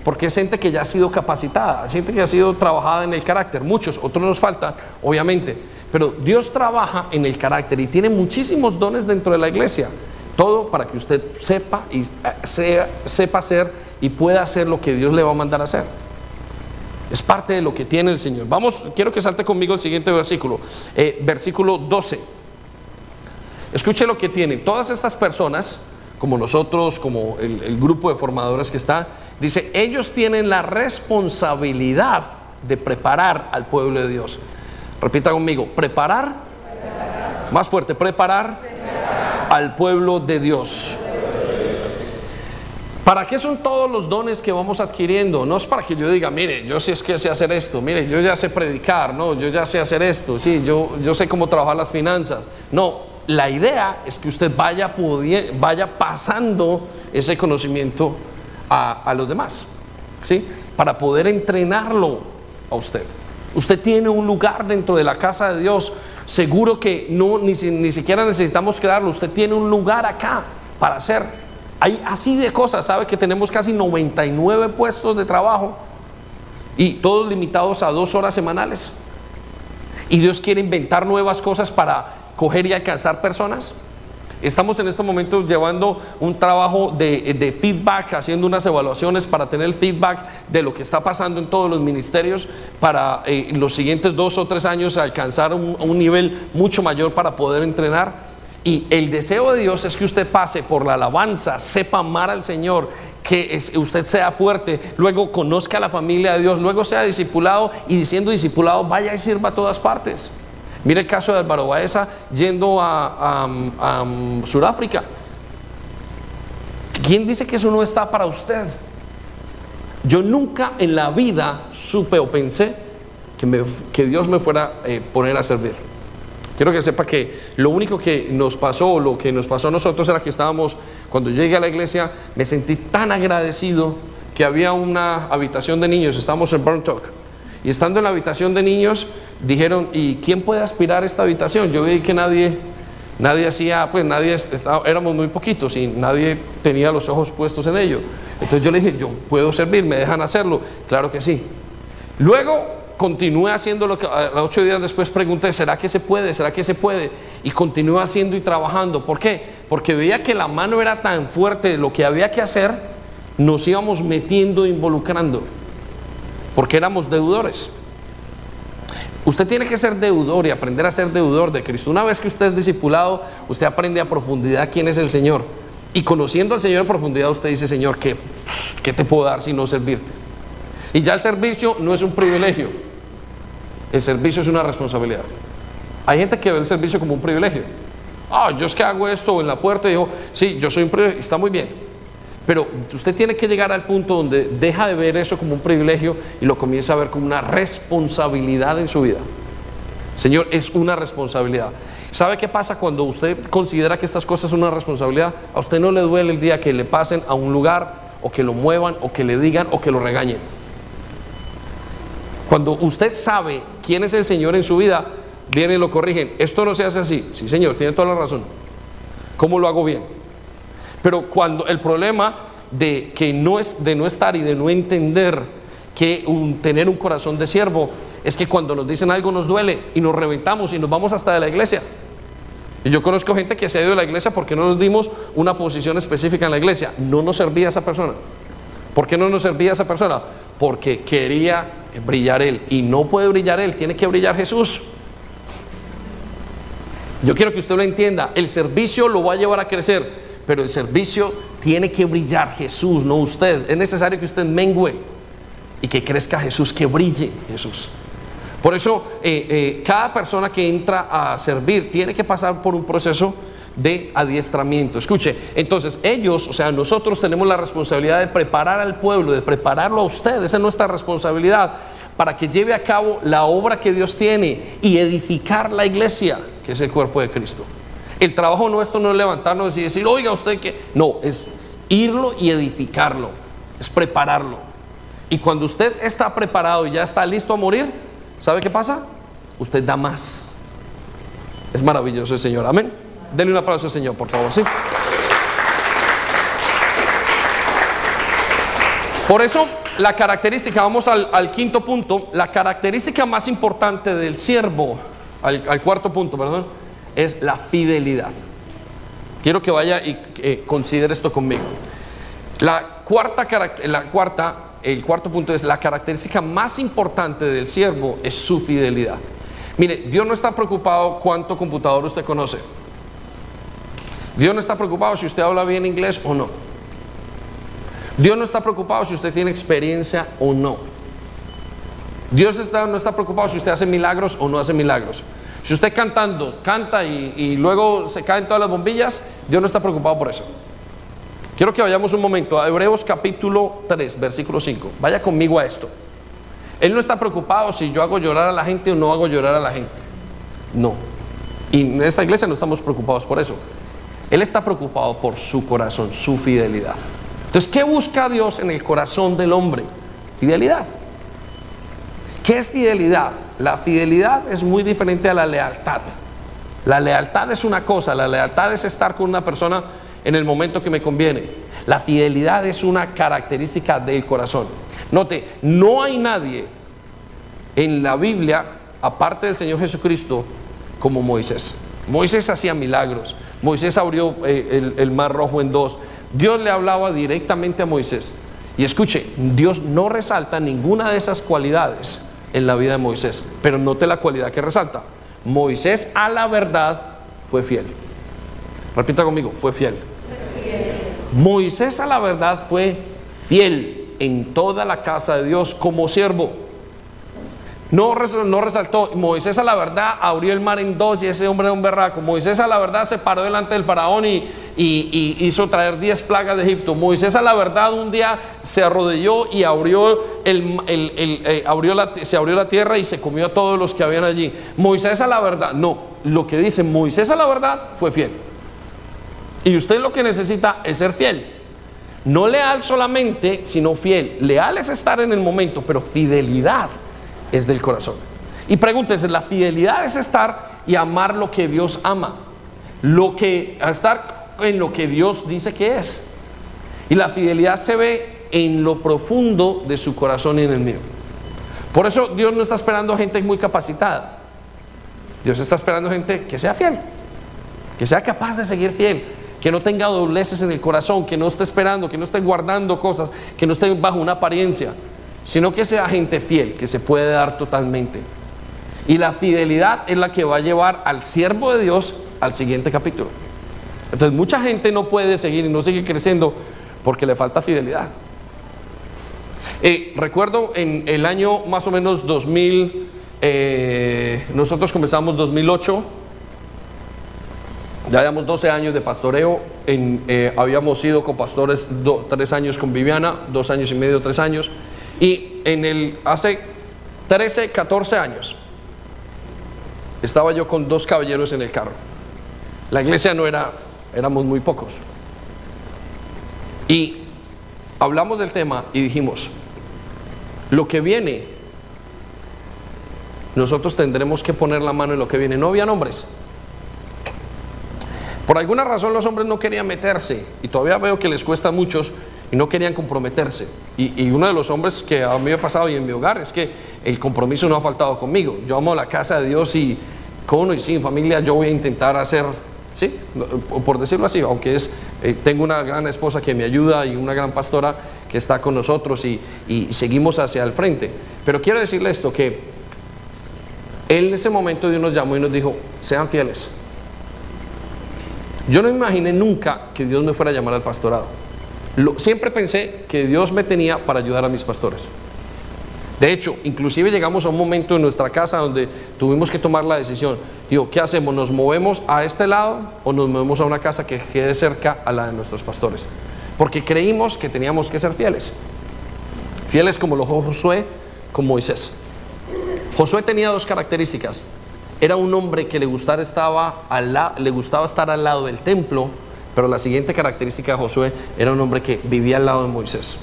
porque es gente que ya ha sido capacitada, gente que ha sido trabajada en el carácter, muchos, otros nos faltan, obviamente, pero Dios trabaja en el carácter y tiene muchísimos dones dentro de la iglesia, todo para que usted sepa y eh, sepa hacer y pueda hacer lo que Dios le va a mandar a hacer. Es parte de lo que tiene el Señor. Vamos, quiero que salte conmigo el siguiente versículo, eh, versículo 12. Escuche lo que tienen todas estas personas, como nosotros, como el grupo de formadores que está, Dice, ellos tienen la responsabilidad de preparar al pueblo de Dios. Repita conmigo, preparar, más fuerte, preparar, al pueblo de Dios. ¿Para qué son todos los dones que vamos adquiriendo? No es para que yo diga, mire, yo sé es que sé hacer esto, mire, yo ya sé predicar, no, yo ya sé hacer esto, sí, yo, yo sé cómo trabajar las finanzas. No, la idea es que usted vaya, vaya pasando ese conocimiento a, los demás, ¿sí? Para poder entrenarlo a usted. Usted tiene un lugar dentro de la casa de Dios. Seguro que no ni, ni siquiera necesitamos crearlo. Usted tiene un lugar acá para hacer. Hay así de cosas. Sabe que tenemos casi 99 puestos de trabajo y todos limitados a dos horas semanales. Y Dios quiere inventar nuevas cosas para coger y alcanzar personas. Estamos en este momento llevando un trabajo de, feedback, haciendo unas evaluaciones para tener el feedback de lo que está pasando en todos los ministerios para eh, los siguientes dos o tres años alcanzar un, un nivel mucho mayor para poder entrenar. Y el deseo de Dios es que usted pase por la alabanza, sepa amar al Señor, que usted sea fuerte, luego conozca a la familia de Dios, luego sea discipulado y diciendo discipulado vaya y sirva a todas partes. Mire el caso de Álvaro Baeza yendo a, a, Sudáfrica. ¿Quién dice que eso no está para usted? Yo nunca en la vida supe o pensé que, que Dios me fuera a eh, poner a servir. Quiero que sepa que lo único que nos pasó, lo que nos pasó a nosotros era que estábamos, cuando llegué a la iglesia, me sentí tan agradecido que había una habitación de niños, estábamos en Burn Talk y estando en la habitación de niños, dijeron, ¿y quién puede aspirar a esta habitación? Yo vi que nadie, nadie hacía, pues nadie, éramos muy poquitos y nadie tenía los ojos puestos en ello. Entonces yo le dije, yo puedo servir, ¿me dejan hacerlo? Claro que sí. Luego continué haciendo lo que ocho días después pregunté, ¿será que se puede? ¿Será que se puede? Y continué haciendo y trabajando. ¿Por qué? Porque veía que la mano era tan fuerte de lo que había que hacer, nos íbamos metiendo, involucrando porque éramos deudores. Usted tiene que ser deudor y aprender a ser deudor de Cristo. Una vez que usted es discipulado, usted aprende a profundidad quién es el Señor. Y conociendo al Señor en profundidad, usted dice, Señor, ¿qué, ¿qué te puedo dar si no servirte? Y ya el servicio no es un privilegio. El servicio es una responsabilidad. Hay gente que ve el servicio como un privilegio. Ah, yo es que hago esto en la puerta y digo, sí, yo soy un privilegio, está muy bien. Pero usted tiene que llegar al punto donde deja de ver eso como un privilegio y lo comienza a ver como una responsabilidad en su vida. Señor, es una responsabilidad. ¿Sabe qué pasa cuando usted considera que estas cosas son una responsabilidad? A usted no le duele el día que le pasen a un lugar o que lo muevan o que le digan o que lo regañen. Cuando usted sabe quién es el Señor en su vida, viene y lo corrigen. Esto no se hace así. Sí, Señor, tiene toda la razón. ¿Cómo lo hago bien? Pero cuando el problema de que no es de no estar y de no entender que tener un corazón de siervo es que cuando nos dicen algo nos duele y nos reventamos y nos vamos hasta de la iglesia. Y yo conozco gente que se ha ido de la iglesia porque no nos dimos una posición específica en la iglesia. No nos servía esa persona. ¿Por qué no nos servía esa persona? Porque quería brillar él. Y no puede brillar él, tiene que brillar Jesús. Yo quiero que usted lo entienda. El servicio lo va a llevar a crecer pero el servicio tiene que brillar Jesús, no usted. Es necesario que usted mengüe y que crezca Jesús, que brille Jesús. Por eso, eh, eh, cada persona que entra a servir tiene que pasar por un proceso de adiestramiento. Escuche, entonces ellos, o sea, nosotros tenemos la responsabilidad de preparar al pueblo, de prepararlo a usted, esa es nuestra responsabilidad, para que lleve a cabo la obra que Dios tiene y edificar la iglesia, que es el cuerpo de Cristo. El trabajo nuestro no es levantarnos y decir, oiga usted que... No, es irlo y edificarlo, es prepararlo. Y cuando usted está preparado y ya está listo a morir, ¿sabe qué pasa? Usted da más. Es maravilloso Señor, amén. Denle un aplauso al Señor, por favor, sí. Por eso, la característica, vamos al, quinto punto, la característica más importante del siervo, al cuarto punto, perdón, es la fidelidad. Quiero que vaya y eh, considere esto conmigo. La cuarta, la cuarta, el cuarto punto es la característica más importante del siervo es su fidelidad. Mire, Dios no está preocupado cuánto computador usted conoce. Dios no está preocupado si usted habla bien inglés o no. Dios no está preocupado si usted tiene experiencia o no. Dios está, no está preocupado si usted hace milagros o no hace milagros. Si usted cantando, canta y, luego se caen todas las bombillas, Dios no está preocupado por eso. Quiero que vayamos un momento a Hebreos capítulo 3, versículo 5. Vaya conmigo a esto. Él no está preocupado si yo hago llorar a la gente o no hago llorar a la gente. No. Y en esta iglesia no estamos preocupados por eso. Él está preocupado por su corazón, su fidelidad. Entonces, ¿qué busca Dios en el corazón del hombre? Fidelidad. ¿Qué es fidelidad? La fidelidad es muy diferente a la lealtad. La lealtad es una cosa, la lealtad es estar con una persona en el momento que me conviene. La fidelidad es una característica del corazón. Note, no hay nadie en la Biblia, aparte del Señor Jesucristo, como Moisés. Moisés hacía milagros. Moisés abrió eh, el, mar rojo en dos. Dios le hablaba directamente a Moisés. Y escuche, Dios no resalta ninguna de esas cualidades en la vida de Moisés, pero note la cualidad que resalta. Moisés a la verdad fue fiel. Repita conmigo, fue fiel. Moisés a la verdad fue fiel en toda la casa de Dios como siervo. No, no resaltó, Moisés a la verdad abrió el mar en dos y ese hombre era un berraco. Moisés a la verdad se paró delante del faraón y, hizo traer diez plagas de Egipto. Moisés a la verdad un día se arrodilló y abrió, el, eh, abrió la, se abrió la tierra y se comió a todos los que habían allí. Moisés a la verdad, no, lo que dice Moisés a la verdad fue fiel. Y usted lo que necesita es ser fiel. No leal solamente, sino fiel. Leal es estar en el momento, pero fidelidad es del corazón. Y pregúntense, la fidelidad es estar y amar lo que Dios ama, lo que estar en lo que Dios dice que es. Y la fidelidad se ve en lo profundo de su corazón y en el mío. Por eso Dios no está esperando gente muy capacitada. Dios está esperando gente que sea fiel, que sea capaz de seguir fiel, que no tenga dobleces en el corazón, que no esté esperando, que no esté guardando cosas, que no esté bajo una apariencia sino que sea gente fiel, que se puede dar totalmente. Y la fidelidad es la que va a llevar al siervo de Dios al siguiente capítulo. Entonces mucha gente no puede seguir y no sigue creciendo porque le falta fidelidad. Eh, recuerdo en el año más o menos 2000, eh, nosotros comenzamos 2008, ya llevamos 12 años de pastoreo, eh, habíamos sido con pastores tres años con Viviana, dos años y medio, tres años. Y en el, hace 13, 14 años, estaba yo con dos caballeros en el carro. La iglesia no era, éramos muy pocos. Y hablamos del tema y dijimos, lo que viene, nosotros tendremos que poner la mano en lo que viene. No había hombres. Por alguna razón los hombres no querían meterse y todavía veo que les cuesta a muchos y no querían comprometerse. Y, uno de los hombres que a mí me ha pasado y en mi hogar es que el compromiso no ha faltado conmigo. Yo amo la casa de Dios y con y sin familia yo voy a intentar hacer, sí, por decirlo así, aunque es, eh, tengo una gran esposa que me ayuda y una gran pastora que está con nosotros y, y seguimos hacia el frente. Pero quiero decirle esto, que él en ese momento Dios nos llamó y nos dijo, sean fieles. Yo no imaginé nunca que Dios me fuera a llamar al pastorado siempre pensé que Dios me tenía para ayudar a mis pastores. De hecho, inclusive llegamos a un momento en nuestra casa donde tuvimos que tomar la decisión. Digo, ¿qué hacemos? ¿Nos movemos a este lado o nos movemos a una casa que quede cerca a la de nuestros pastores? Porque creímos que teníamos que ser fieles. Fieles como lo Josué, como Moisés. Josué tenía dos características. Era un hombre que estaba le gustaba estar al lado del templo pero la siguiente característica de Josué era un hombre que vivía al lado de Moisés.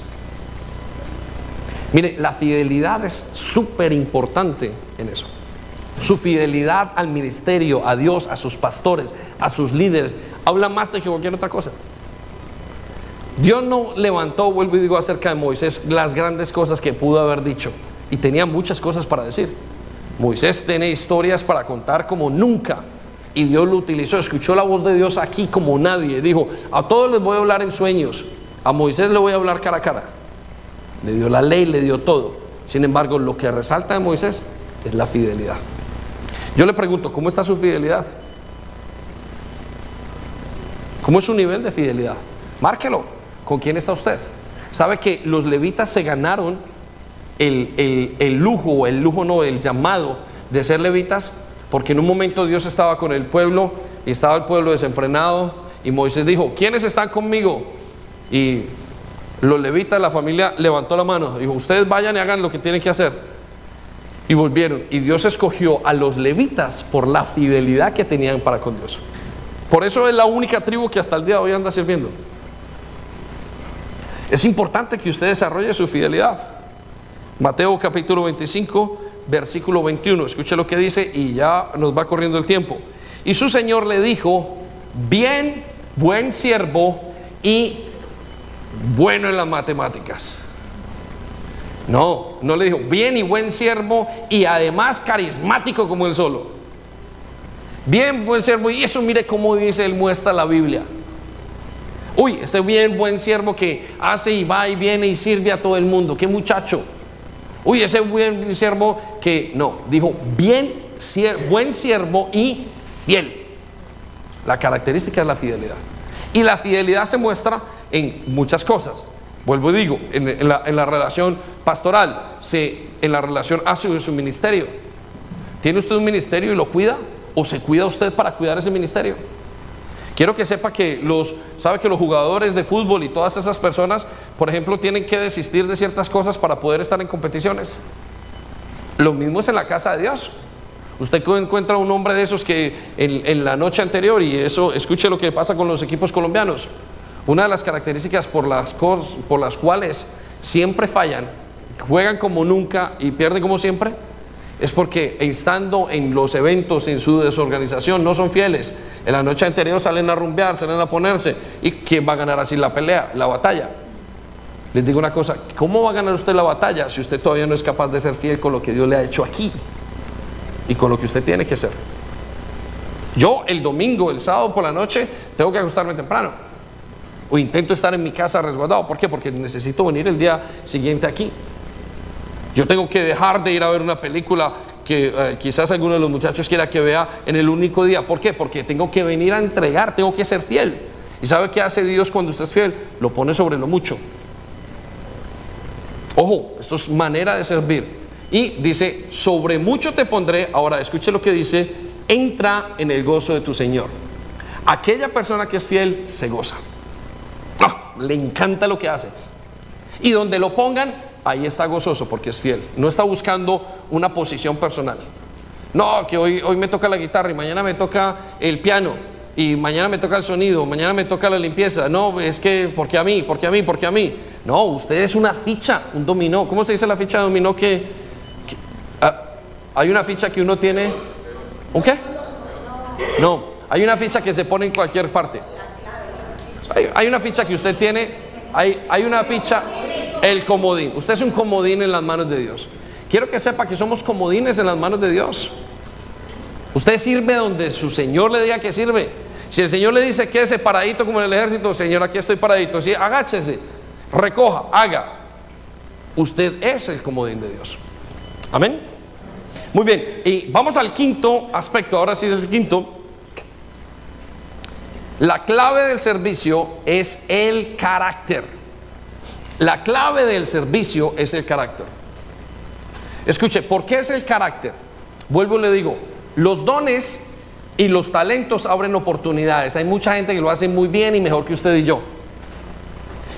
Mire, la fidelidad es súper importante en eso. Su fidelidad al ministerio, a Dios, a sus pastores, a sus líderes, habla más de que cualquier otra cosa. Dios no levantó, vuelvo y digo acerca de Moisés, las grandes cosas que pudo haber dicho. Y tenía muchas cosas para decir. Moisés tiene historias para contar como nunca y Dios lo utilizó, escuchó la voz de Dios aquí como nadie. Dijo, a todos les voy a hablar en sueños, a Moisés le voy a hablar cara a cara. Le dio la ley, le dio todo. Sin embargo, lo que resalta de Moisés es la fidelidad. Yo le pregunto, ¿cómo está su fidelidad? ¿Cómo es su nivel de fidelidad? Márquelo. ¿Con quién está usted? ¿Sabe que los levitas se ganaron el, el, el lujo, el lujo no, el llamado de ser levitas porque en un momento Dios estaba con el pueblo y estaba el pueblo desenfrenado y Moisés dijo, ¿quiénes están conmigo? Y los levitas, la familia levantó la mano, dijo, ustedes vayan y hagan lo que tienen que hacer. Y volvieron. Y Dios escogió a los levitas por la fidelidad que tenían para con Dios. Por eso es la única tribu que hasta el día de hoy anda sirviendo. Es importante que usted desarrolle su fidelidad. Mateo capítulo 25, versículo 21. Escuche lo que dice y ya nos va corriendo el tiempo. Y su Señor le dijo, bien, buen siervo y bueno en las matemáticas. No, no le dijo, bien y buen siervo y además carismático como él solo. Bien, buen siervo, y eso mire cómo dice, él muestra la Biblia. Uy, este bien buen siervo que hace y va y viene y sirve a todo el mundo. Qué muchacho. Uy, ese buen siervo que no, dijo bien buen siervo y fiel. La característica es la fidelidad. Y la fidelidad se muestra en muchas cosas. Vuelvo y digo, en, la, relación pastoral, en la relación hacia su ministerio. ¿Tiene usted un ministerio y lo cuida? ¿O se cuida usted para cuidar ese ministerio? Quiero que sepa que los, sabe que los jugadores de fútbol y todas esas personas, por ejemplo, tienen que desistir de ciertas cosas para poder estar en competiciones. Lo mismo es en la casa de Dios. Usted encuentra un hombre de esos que en, la noche anterior, y eso, escuche lo que pasa con los equipos colombianos, una de las características por las, por las cuales siempre fallan, juegan como nunca y pierden como siempre, es porque estando en los eventos, en su desorganización, no son fieles. En la noche anterior salen a rumbear, salen a ponerse. ¿Y quién va a ganar así la pelea, la batalla? Les digo una cosa, ¿cómo va a ganar usted la batalla si usted todavía no es capaz de ser fiel con lo que Dios le ha hecho aquí? Y con lo que usted tiene que ser. Yo el domingo, el sábado por la noche, tengo que acostarme temprano. O intento estar en mi casa resguardado. ¿Por qué? Porque necesito venir el día siguiente aquí. Yo tengo que dejar de ir a ver una película que eh, quizás alguno de los muchachos quiera que vea en el único día. ¿Por qué? Porque tengo que venir a entregar, tengo que ser fiel. ¿Y sabe qué hace Dios cuando usted es fiel? Lo pone sobre lo mucho. Ojo, esto es manera de servir. Y dice, sobre mucho te pondré. Ahora, escuche lo que dice, entra en el gozo de tu Señor. Aquella persona que es fiel se goza. Ah, le encanta lo que hace. Y donde lo pongan, ahí está gozoso porque es fiel. No está buscando una posición personal. No, que hoy, hoy me toca la guitarra y mañana me toca el piano y mañana me toca el sonido, mañana me toca la limpieza. No, es que porque a mí, porque a mí, porque a mí. No, usted es una ficha, un dominó. ¿Cómo se dice la ficha de dominó que, hay una ficha que uno tiene? ¿Un qué? No, hay una ficha que se pone en cualquier parte. Hay, una ficha que usted tiene, hay, hay una ficha el comodín. Usted es un comodín en las manos de Dios. Quiero que sepa que somos comodines en las manos de Dios. Usted sirve donde su Señor le diga que sirve. Si el Señor le dice que ese paradito como en el ejército, Señor, aquí estoy paradito. Si agáchese, recoja, haga. Usted es el comodín de Dios. Amén. Muy bien, y vamos al quinto aspecto, ahora sí el quinto. La clave del servicio es el carácter. La clave del servicio es el carácter. Escuche, ¿por qué es el carácter? Vuelvo y le digo, los dones y los talentos abren oportunidades. Hay mucha gente que lo hace muy bien y mejor que usted y yo.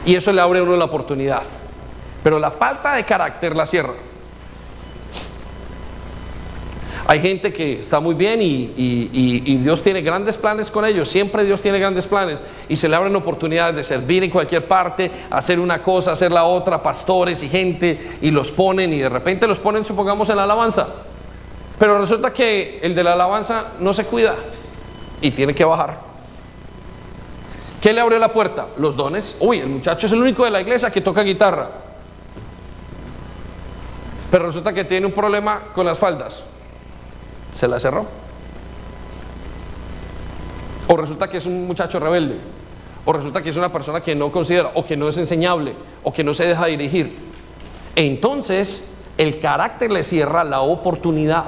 Y eso le abre a uno la oportunidad. Pero la falta de carácter la cierra. Hay gente que está muy bien y, Dios tiene grandes planes con ellos. Siempre Dios tiene grandes planes y se le abren oportunidades de servir en cualquier parte, hacer una cosa, hacer la otra, pastores y gente y los ponen y de repente los ponen, supongamos, en la alabanza. Pero resulta que el de la alabanza no se cuida y tiene que bajar. ¿Qué le abrió la puerta? Los dones. Uy, el muchacho es el único de la iglesia que toca guitarra. Pero resulta que tiene un problema con las faldas se la cerró. O resulta que es un muchacho rebelde. O resulta que es una persona que no considera, o que no es enseñable, o que no se deja dirigir. Entonces, el carácter le cierra la oportunidad.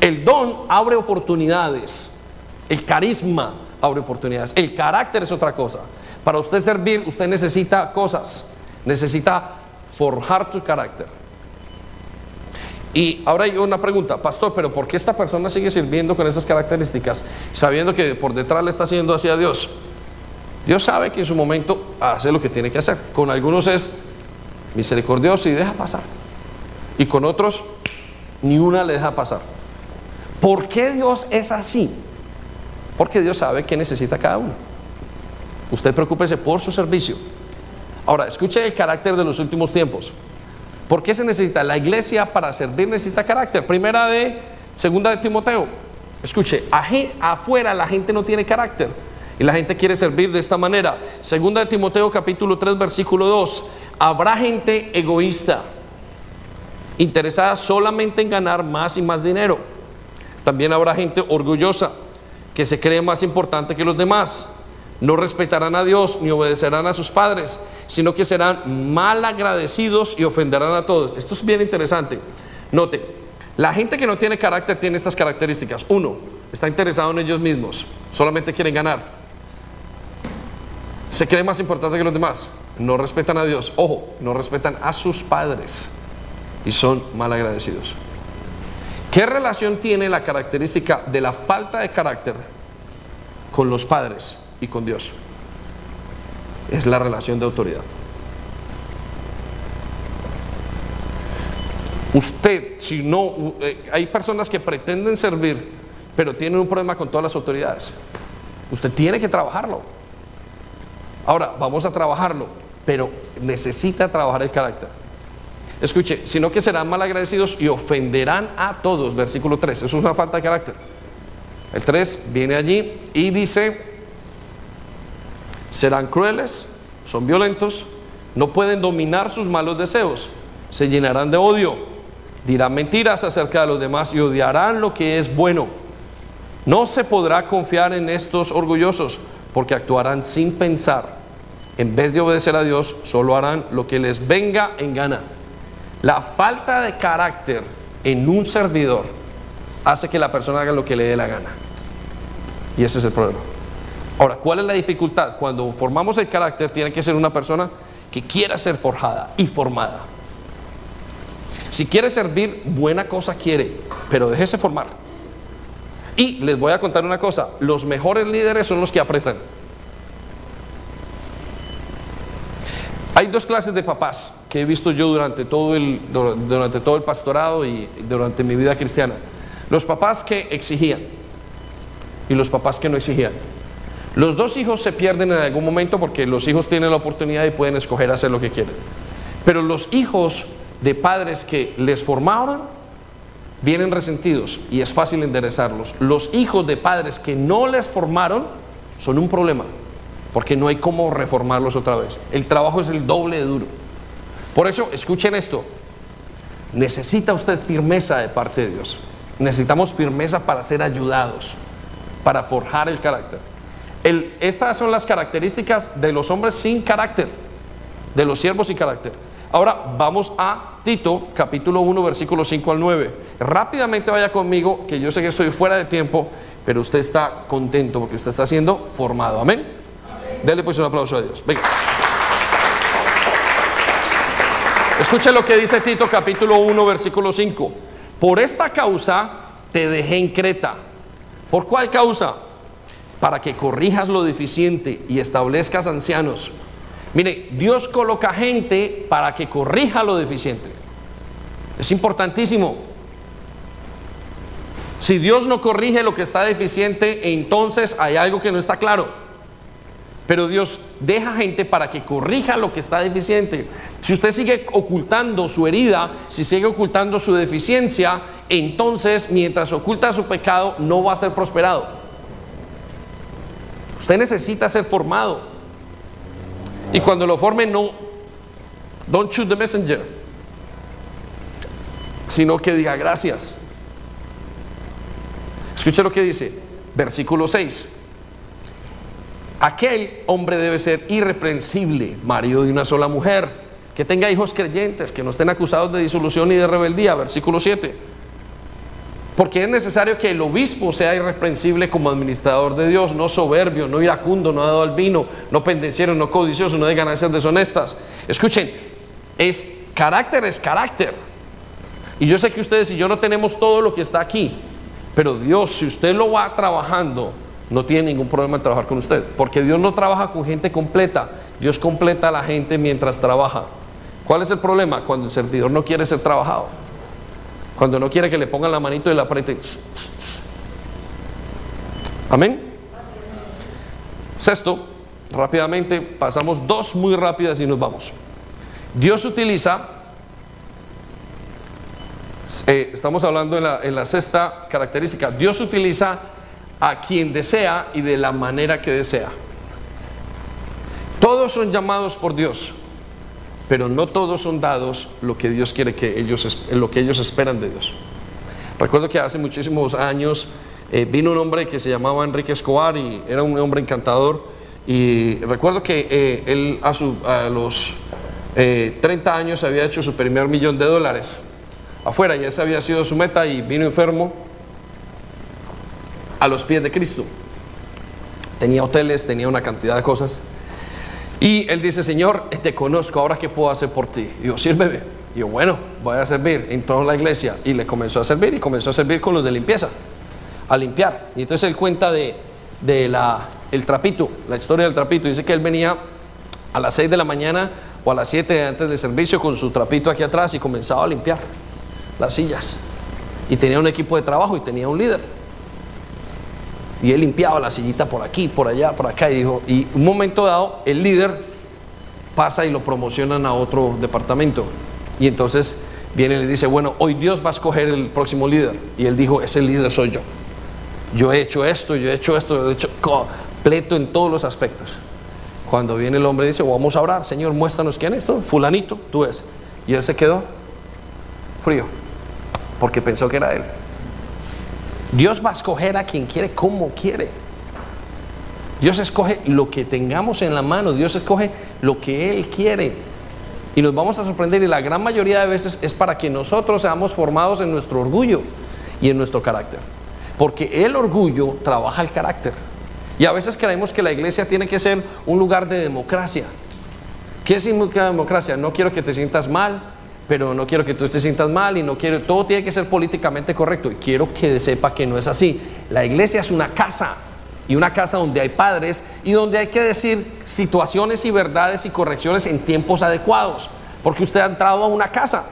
El don abre oportunidades. El carisma abre oportunidades. El carácter es otra cosa. Para usted servir, usted necesita cosas. Necesita forjar su carácter. Y ahora hay una pregunta, pastor, pero ¿por qué esta persona sigue sirviendo con esas características, sabiendo que por detrás le está haciendo hacia Dios? Dios sabe que en su momento hace lo que tiene que hacer. Con algunos es misericordioso y deja pasar. Y con otros, ni una le deja pasar. ¿Por qué Dios es así? Porque Dios sabe que necesita cada uno. Usted preocúpese por su servicio. Ahora, escuche el carácter de los últimos tiempos. ¿Por qué se necesita? La iglesia para servir necesita carácter. Primera de, segunda de Timoteo. Escuche, afuera la gente no tiene carácter y la gente quiere servir de esta manera. Segunda de Timoteo capítulo 3 versículo 2. Habrá gente egoísta, interesada solamente en ganar más y más dinero. También habrá gente orgullosa que se cree más importante que los demás no respetarán a Dios ni obedecerán a sus padres, sino que serán mal agradecidos y ofenderán a todos. Esto es bien interesante. Note, la gente que no tiene carácter tiene estas características. Uno, está interesado en ellos mismos, solamente quieren ganar. Se cree más importante que los demás. No respetan a Dios. Ojo, no respetan a sus padres y son mal agradecidos. ¿Qué relación tiene la característica de la falta de carácter con los padres? Y con Dios. Es la relación de autoridad. Usted, si no, eh, hay personas que pretenden servir, pero tienen un problema con todas las autoridades. Usted tiene que trabajarlo. Ahora, vamos a trabajarlo, pero necesita trabajar el carácter. Escuche, sino que serán mal agradecidos y ofenderán a todos. Versículo 3, eso es una falta de carácter. El 3 viene allí y dice, serán crueles, son violentos, no pueden dominar sus malos deseos, se llenarán de odio, dirán mentiras acerca de los demás y odiarán lo que es bueno. No se podrá confiar en estos orgullosos porque actuarán sin pensar. En vez de obedecer a Dios, solo harán lo que les venga en gana. La falta de carácter en un servidor hace que la persona haga lo que le dé la gana. Y ese es el problema. Ahora, ¿cuál es la dificultad? Cuando formamos el carácter, tiene que ser una persona que quiera ser forjada y formada. Si quiere servir, buena cosa quiere, pero déjese formar. Y les voy a contar una cosa, los mejores líderes son los que apretan. Hay dos clases de papás que he visto yo durante todo el, durante todo el pastorado y durante mi vida cristiana. Los papás que exigían y los papás que no exigían. Los dos hijos se pierden en algún momento porque los hijos tienen la oportunidad y pueden escoger hacer lo que quieren. Pero los hijos de padres que les formaron vienen resentidos y es fácil enderezarlos. Los hijos de padres que no les formaron son un problema porque no hay cómo reformarlos otra vez. El trabajo es el doble de duro. Por eso, escuchen esto. Necesita usted firmeza de parte de Dios. Necesitamos firmeza para ser ayudados, para forjar el carácter estas son las características de los hombres sin carácter, de los siervos sin carácter. Ahora vamos a Tito, capítulo 1, versículo 5 al 9. Rápidamente vaya conmigo, que yo sé que estoy fuera de tiempo, pero usted está contento porque usted está siendo formado. Amén. Dele pues un aplauso a Dios. Venga. Escuche lo que dice Tito capítulo 1 versículo 5. Por esta causa te dejé en Creta. ¿Por cuál causa? Para que corrijas lo deficiente y establezcas ancianos. Mire, Dios coloca gente para que corrija lo deficiente. Es importantísimo. Si Dios no corrige lo que está deficiente, entonces hay algo que no está claro. Pero Dios deja gente para que corrija lo que está deficiente. Si usted sigue ocultando su herida, si sigue ocultando su deficiencia, entonces mientras oculta su pecado no va a ser prosperado. Usted necesita ser formado. Y cuando lo forme, no, don't shoot the messenger, sino que diga gracias. Escuche lo que dice, versículo 6. Aquel hombre debe ser irreprensible, marido de una sola mujer, que tenga hijos creyentes, que no estén acusados de disolución y de rebeldía, versículo 7 porque es necesario que el obispo sea irreprensible como administrador de Dios, no soberbio, no iracundo, no dado al vino, no pendenciero, no codicioso, no de ganancias deshonestas. Escuchen, es carácter es carácter. Y yo sé que ustedes y yo no tenemos todo lo que está aquí, pero Dios, si usted lo va trabajando, no tiene ningún problema en trabajar con usted, porque Dios no trabaja con gente completa, Dios completa a la gente mientras trabaja. ¿Cuál es el problema? Cuando el servidor no quiere ser trabajado. Cuando no quiere que le pongan la manito y la apriete. Amén. Sexto, rápidamente, pasamos dos muy rápidas y nos vamos. Dios utiliza, eh, estamos hablando en la, en la sexta característica, Dios utiliza a quien desea y de la manera que desea. Todos son llamados por Dios, pero no todos son dados lo que Dios quiere que ellos, lo que ellos esperan de Dios. Recuerdo que hace muchísimos años eh, vino un hombre que se llamaba Enrique Escobar y era un hombre encantador. Y recuerdo que eh, él a, a los 30 eh, años había hecho su primer millón de dólares afuera y esa había sido su meta y vino enfermo a los pies de Cristo. Tenía hoteles, tenía una cantidad de cosas. Y él dice, Señor, te conozco, ahora qué puedo hacer por ti. Y yo, sírveme. Y yo, bueno, voy a servir. Entró en la iglesia y le comenzó a servir y comenzó a servir con los de limpieza, a limpiar. Y entonces él cuenta de, de la, el trapito, la historia del trapito. Dice que él venía a las 6 de la mañana o a las 7 antes del servicio con su trapito aquí atrás y comenzaba a limpiar las sillas. Y tenía un equipo de trabajo y tenía un líder. Y él limpiaba la sillita por aquí, por allá, por acá. Y dijo, y un momento dado, el líder pasa y lo promocionan a otro departamento. Y entonces viene y le dice, bueno, hoy Dios va a escoger el próximo líder. Y él dijo, ese líder soy yo. Yo he hecho esto, yo he hecho esto, yo he hecho completo en todos los aspectos. Cuando viene el hombre dice, vamos a orar, Señor, muéstranos quién es esto. Fulanito, tú es. Y él se quedó frío, porque pensó que era él. Dios va a escoger a quien quiere como quiere. Dios escoge lo que tengamos en la mano, Dios escoge lo que Él quiere. Y nos vamos a sorprender y la gran mayoría de veces es para que nosotros seamos formados en nuestro orgullo y en nuestro carácter. Porque el orgullo trabaja el carácter. Y a veces creemos que la iglesia tiene que ser un lugar de democracia. ¿Qué significa democracia? No quiero que te sientas mal, pero no quiero que tú te sientas mal y no quiero, todo tiene que ser políticamente correcto. Y quiero que sepa que no es así. La iglesia es una casa y una casa donde hay padres y donde hay que decir situaciones y verdades y correcciones en tiempos adecuados, porque usted ha entrado a una casa,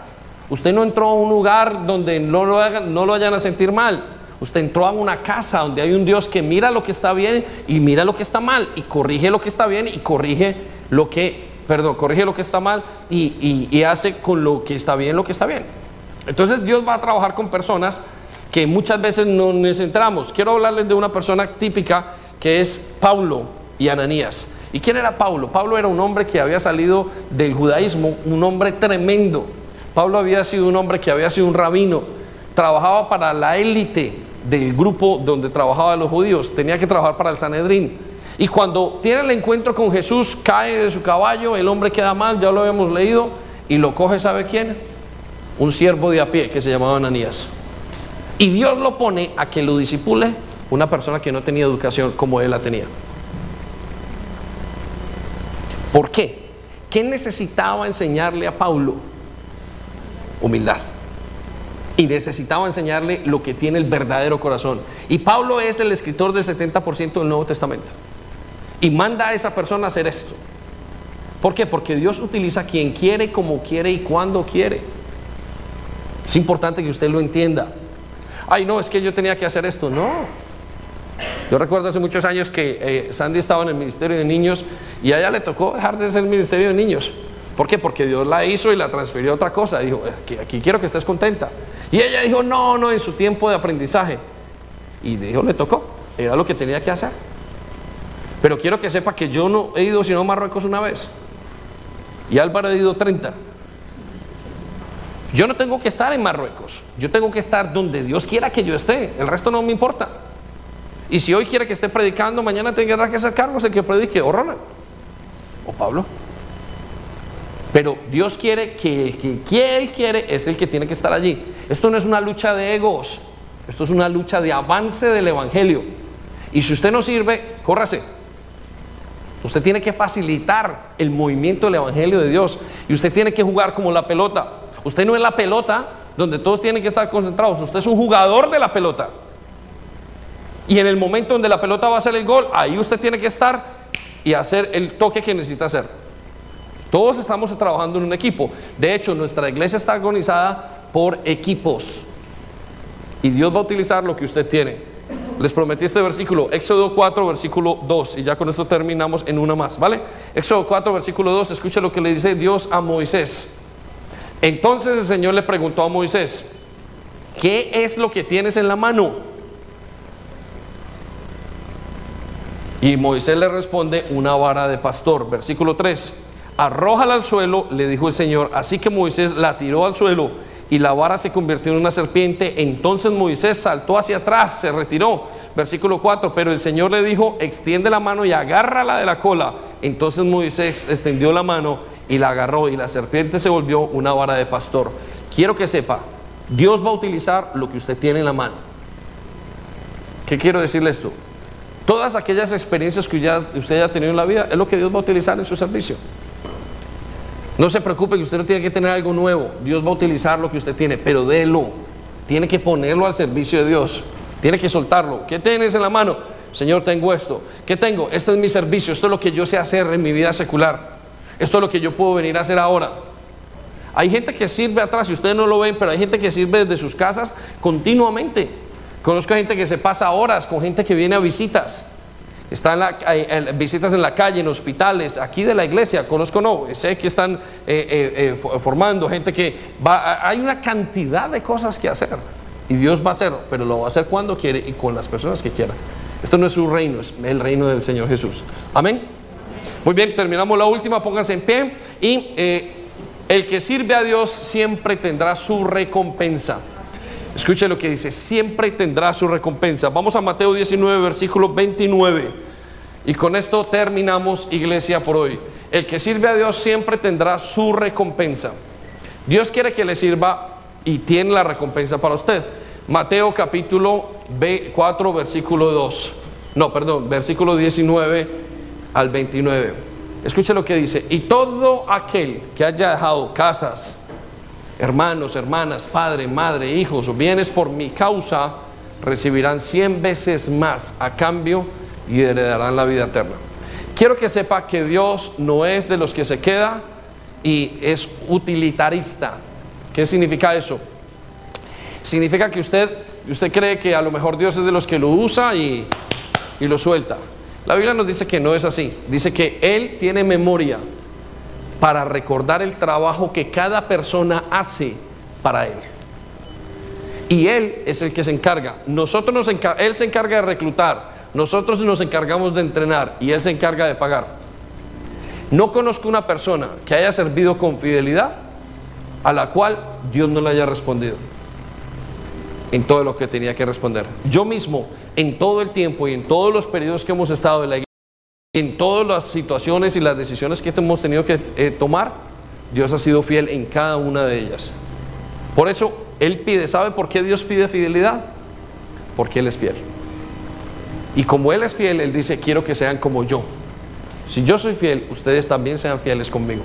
usted no entró a un lugar donde no lo, hagan, no lo vayan a sentir mal, usted entró a una casa donde hay un Dios que mira lo que está bien y mira lo que está mal y corrige lo que está bien y corrige lo que perdón, corrige lo que está mal y, hace con lo que está bien lo que está bien. Entonces Dios va a trabajar con personas que muchas veces no nos centramos. Quiero hablarles de una persona típica que es Paulo y Ananías. ¿Y quién era Paulo? Pablo era un hombre que había salido del judaísmo, un hombre tremendo. Pablo había sido un hombre que había sido un rabino, trabajaba para la élite del grupo donde trabajaban los judíos, tenía que trabajar para el Sanedrín. Y cuando tiene el encuentro con Jesús, cae de su caballo, el hombre queda mal, ya lo habíamos leído, y lo coge, ¿sabe quién? Un siervo de a pie que se llamaba Ananías. Y Dios lo pone a que lo disipule una persona que no tenía educación como él la tenía. ¿Por qué? ¿Qué necesitaba enseñarle a Paulo? Humildad. Y necesitaba enseñarle lo que tiene el verdadero corazón. Y Pablo es el escritor del 70% del Nuevo Testamento y manda a esa persona a hacer esto. ¿Por qué? Porque Dios utiliza quien quiere, como quiere y cuando quiere. Es importante que usted lo entienda. Ay, no, es que yo tenía que hacer esto. No. Yo recuerdo hace muchos años que eh, Sandy estaba en el Ministerio de Niños y a ella le tocó dejar de ser el Ministerio de Niños. ¿Por qué? Porque Dios la hizo y la transfirió a otra cosa. Dijo, aquí, aquí quiero que estés contenta. Y ella dijo, no, no, en su tiempo de aprendizaje. Y dijo, le tocó. Era lo que tenía que hacer. Pero quiero que sepa que yo no he ido sino a Marruecos una vez. Y Álvaro ha ido 30. Yo no tengo que estar en Marruecos. Yo tengo que estar donde Dios quiera que yo esté. El resto no me importa. Y si hoy quiere que esté predicando, mañana tendrá que hacer cargos el que predique, o Ronald, o Pablo. Pero Dios quiere que el que Él quiere es el que tiene que estar allí. Esto no es una lucha de egos, esto es una lucha de avance del Evangelio. Y si usted no sirve, córrase. Usted tiene que facilitar el movimiento del Evangelio de Dios. Y usted tiene que jugar como la pelota. Usted no es la pelota donde todos tienen que estar concentrados. Usted es un jugador de la pelota. Y en el momento donde la pelota va a hacer el gol, ahí usted tiene que estar y hacer el toque que necesita hacer. Todos estamos trabajando en un equipo. De hecho, nuestra iglesia está organizada por equipos. Y Dios va a utilizar lo que usted tiene. Les prometí este versículo, Éxodo 4, versículo 2, y ya con esto terminamos en una más, ¿vale? Éxodo 4, versículo 2, escucha lo que le dice Dios a Moisés. Entonces el Señor le preguntó a Moisés, ¿qué es lo que tienes en la mano? Y Moisés le responde, una vara de pastor. Versículo 3, arrójala al suelo, le dijo el Señor. Así que Moisés la tiró al suelo y la vara se convirtió en una serpiente. Entonces Moisés saltó hacia atrás, se retiró. Versículo 4, pero el Señor le dijo, extiende la mano y agárrala de la cola. Entonces Moisés extendió la mano y la agarró y la serpiente se volvió una vara de pastor. Quiero que sepa, Dios va a utilizar lo que usted tiene en la mano. ¿Qué quiero decirle esto? Todas aquellas experiencias que usted haya tenido en la vida es lo que Dios va a utilizar en su servicio. No se preocupe que usted no tiene que tener algo nuevo. Dios va a utilizar lo que usted tiene, pero délo. Tiene que ponerlo al servicio de Dios. Tiene que soltarlo. ¿Qué tienes en la mano? Señor, tengo esto. ¿Qué tengo? Este es mi servicio. Esto es lo que yo sé hacer en mi vida secular. Esto es lo que yo puedo venir a hacer ahora. Hay gente que sirve atrás, y ustedes no lo ven, pero hay gente que sirve desde sus casas continuamente. Conozco gente que se pasa horas con gente que viene a visitas. Están en visitas en la calle, en hospitales, aquí de la iglesia, conozco no, sé que están eh, eh, formando gente que va, hay una cantidad de cosas que hacer y Dios va a hacer, pero lo va a hacer cuando quiere y con las personas que quiera. Esto no es su reino, es el reino del Señor Jesús. Amén. Muy bien, terminamos la última, pónganse en pie y eh, el que sirve a Dios siempre tendrá su recompensa. Escuche lo que dice, siempre tendrá su recompensa. Vamos a Mateo 19, versículo 29. Y con esto terminamos iglesia por hoy. El que sirve a Dios siempre tendrá su recompensa. Dios quiere que le sirva y tiene la recompensa para usted. Mateo capítulo 4, versículo 2. No, perdón, versículo 19 al 29. Escuche lo que dice. Y todo aquel que haya dejado casas, hermanos, hermanas, padre, madre, hijos o bienes por mi causa, recibirán cien veces más a cambio y heredarán la vida eterna. Quiero que sepa que Dios no es de los que se queda y es utilitarista. ¿Qué significa eso? Significa que usted, usted cree que a lo mejor Dios es de los que lo usa y, y lo suelta. La Biblia nos dice que no es así. Dice que Él tiene memoria para recordar el trabajo que cada persona hace para Él. Y Él es el que se encarga. Nosotros nos Él se encarga de reclutar, nosotros nos encargamos de entrenar y Él se encarga de pagar. No conozco una persona que haya servido con fidelidad a la cual Dios no le haya respondido en todo lo que tenía que responder. Yo mismo, en todo el tiempo y en todos los periodos que hemos estado en la iglesia, en todas las situaciones y las decisiones que hemos tenido que eh, tomar, Dios ha sido fiel en cada una de ellas. Por eso Él pide, ¿sabe por qué Dios pide fidelidad? Porque Él es fiel. Y como Él es fiel, Él dice, quiero que sean como yo. Si yo soy fiel, ustedes también sean fieles conmigo.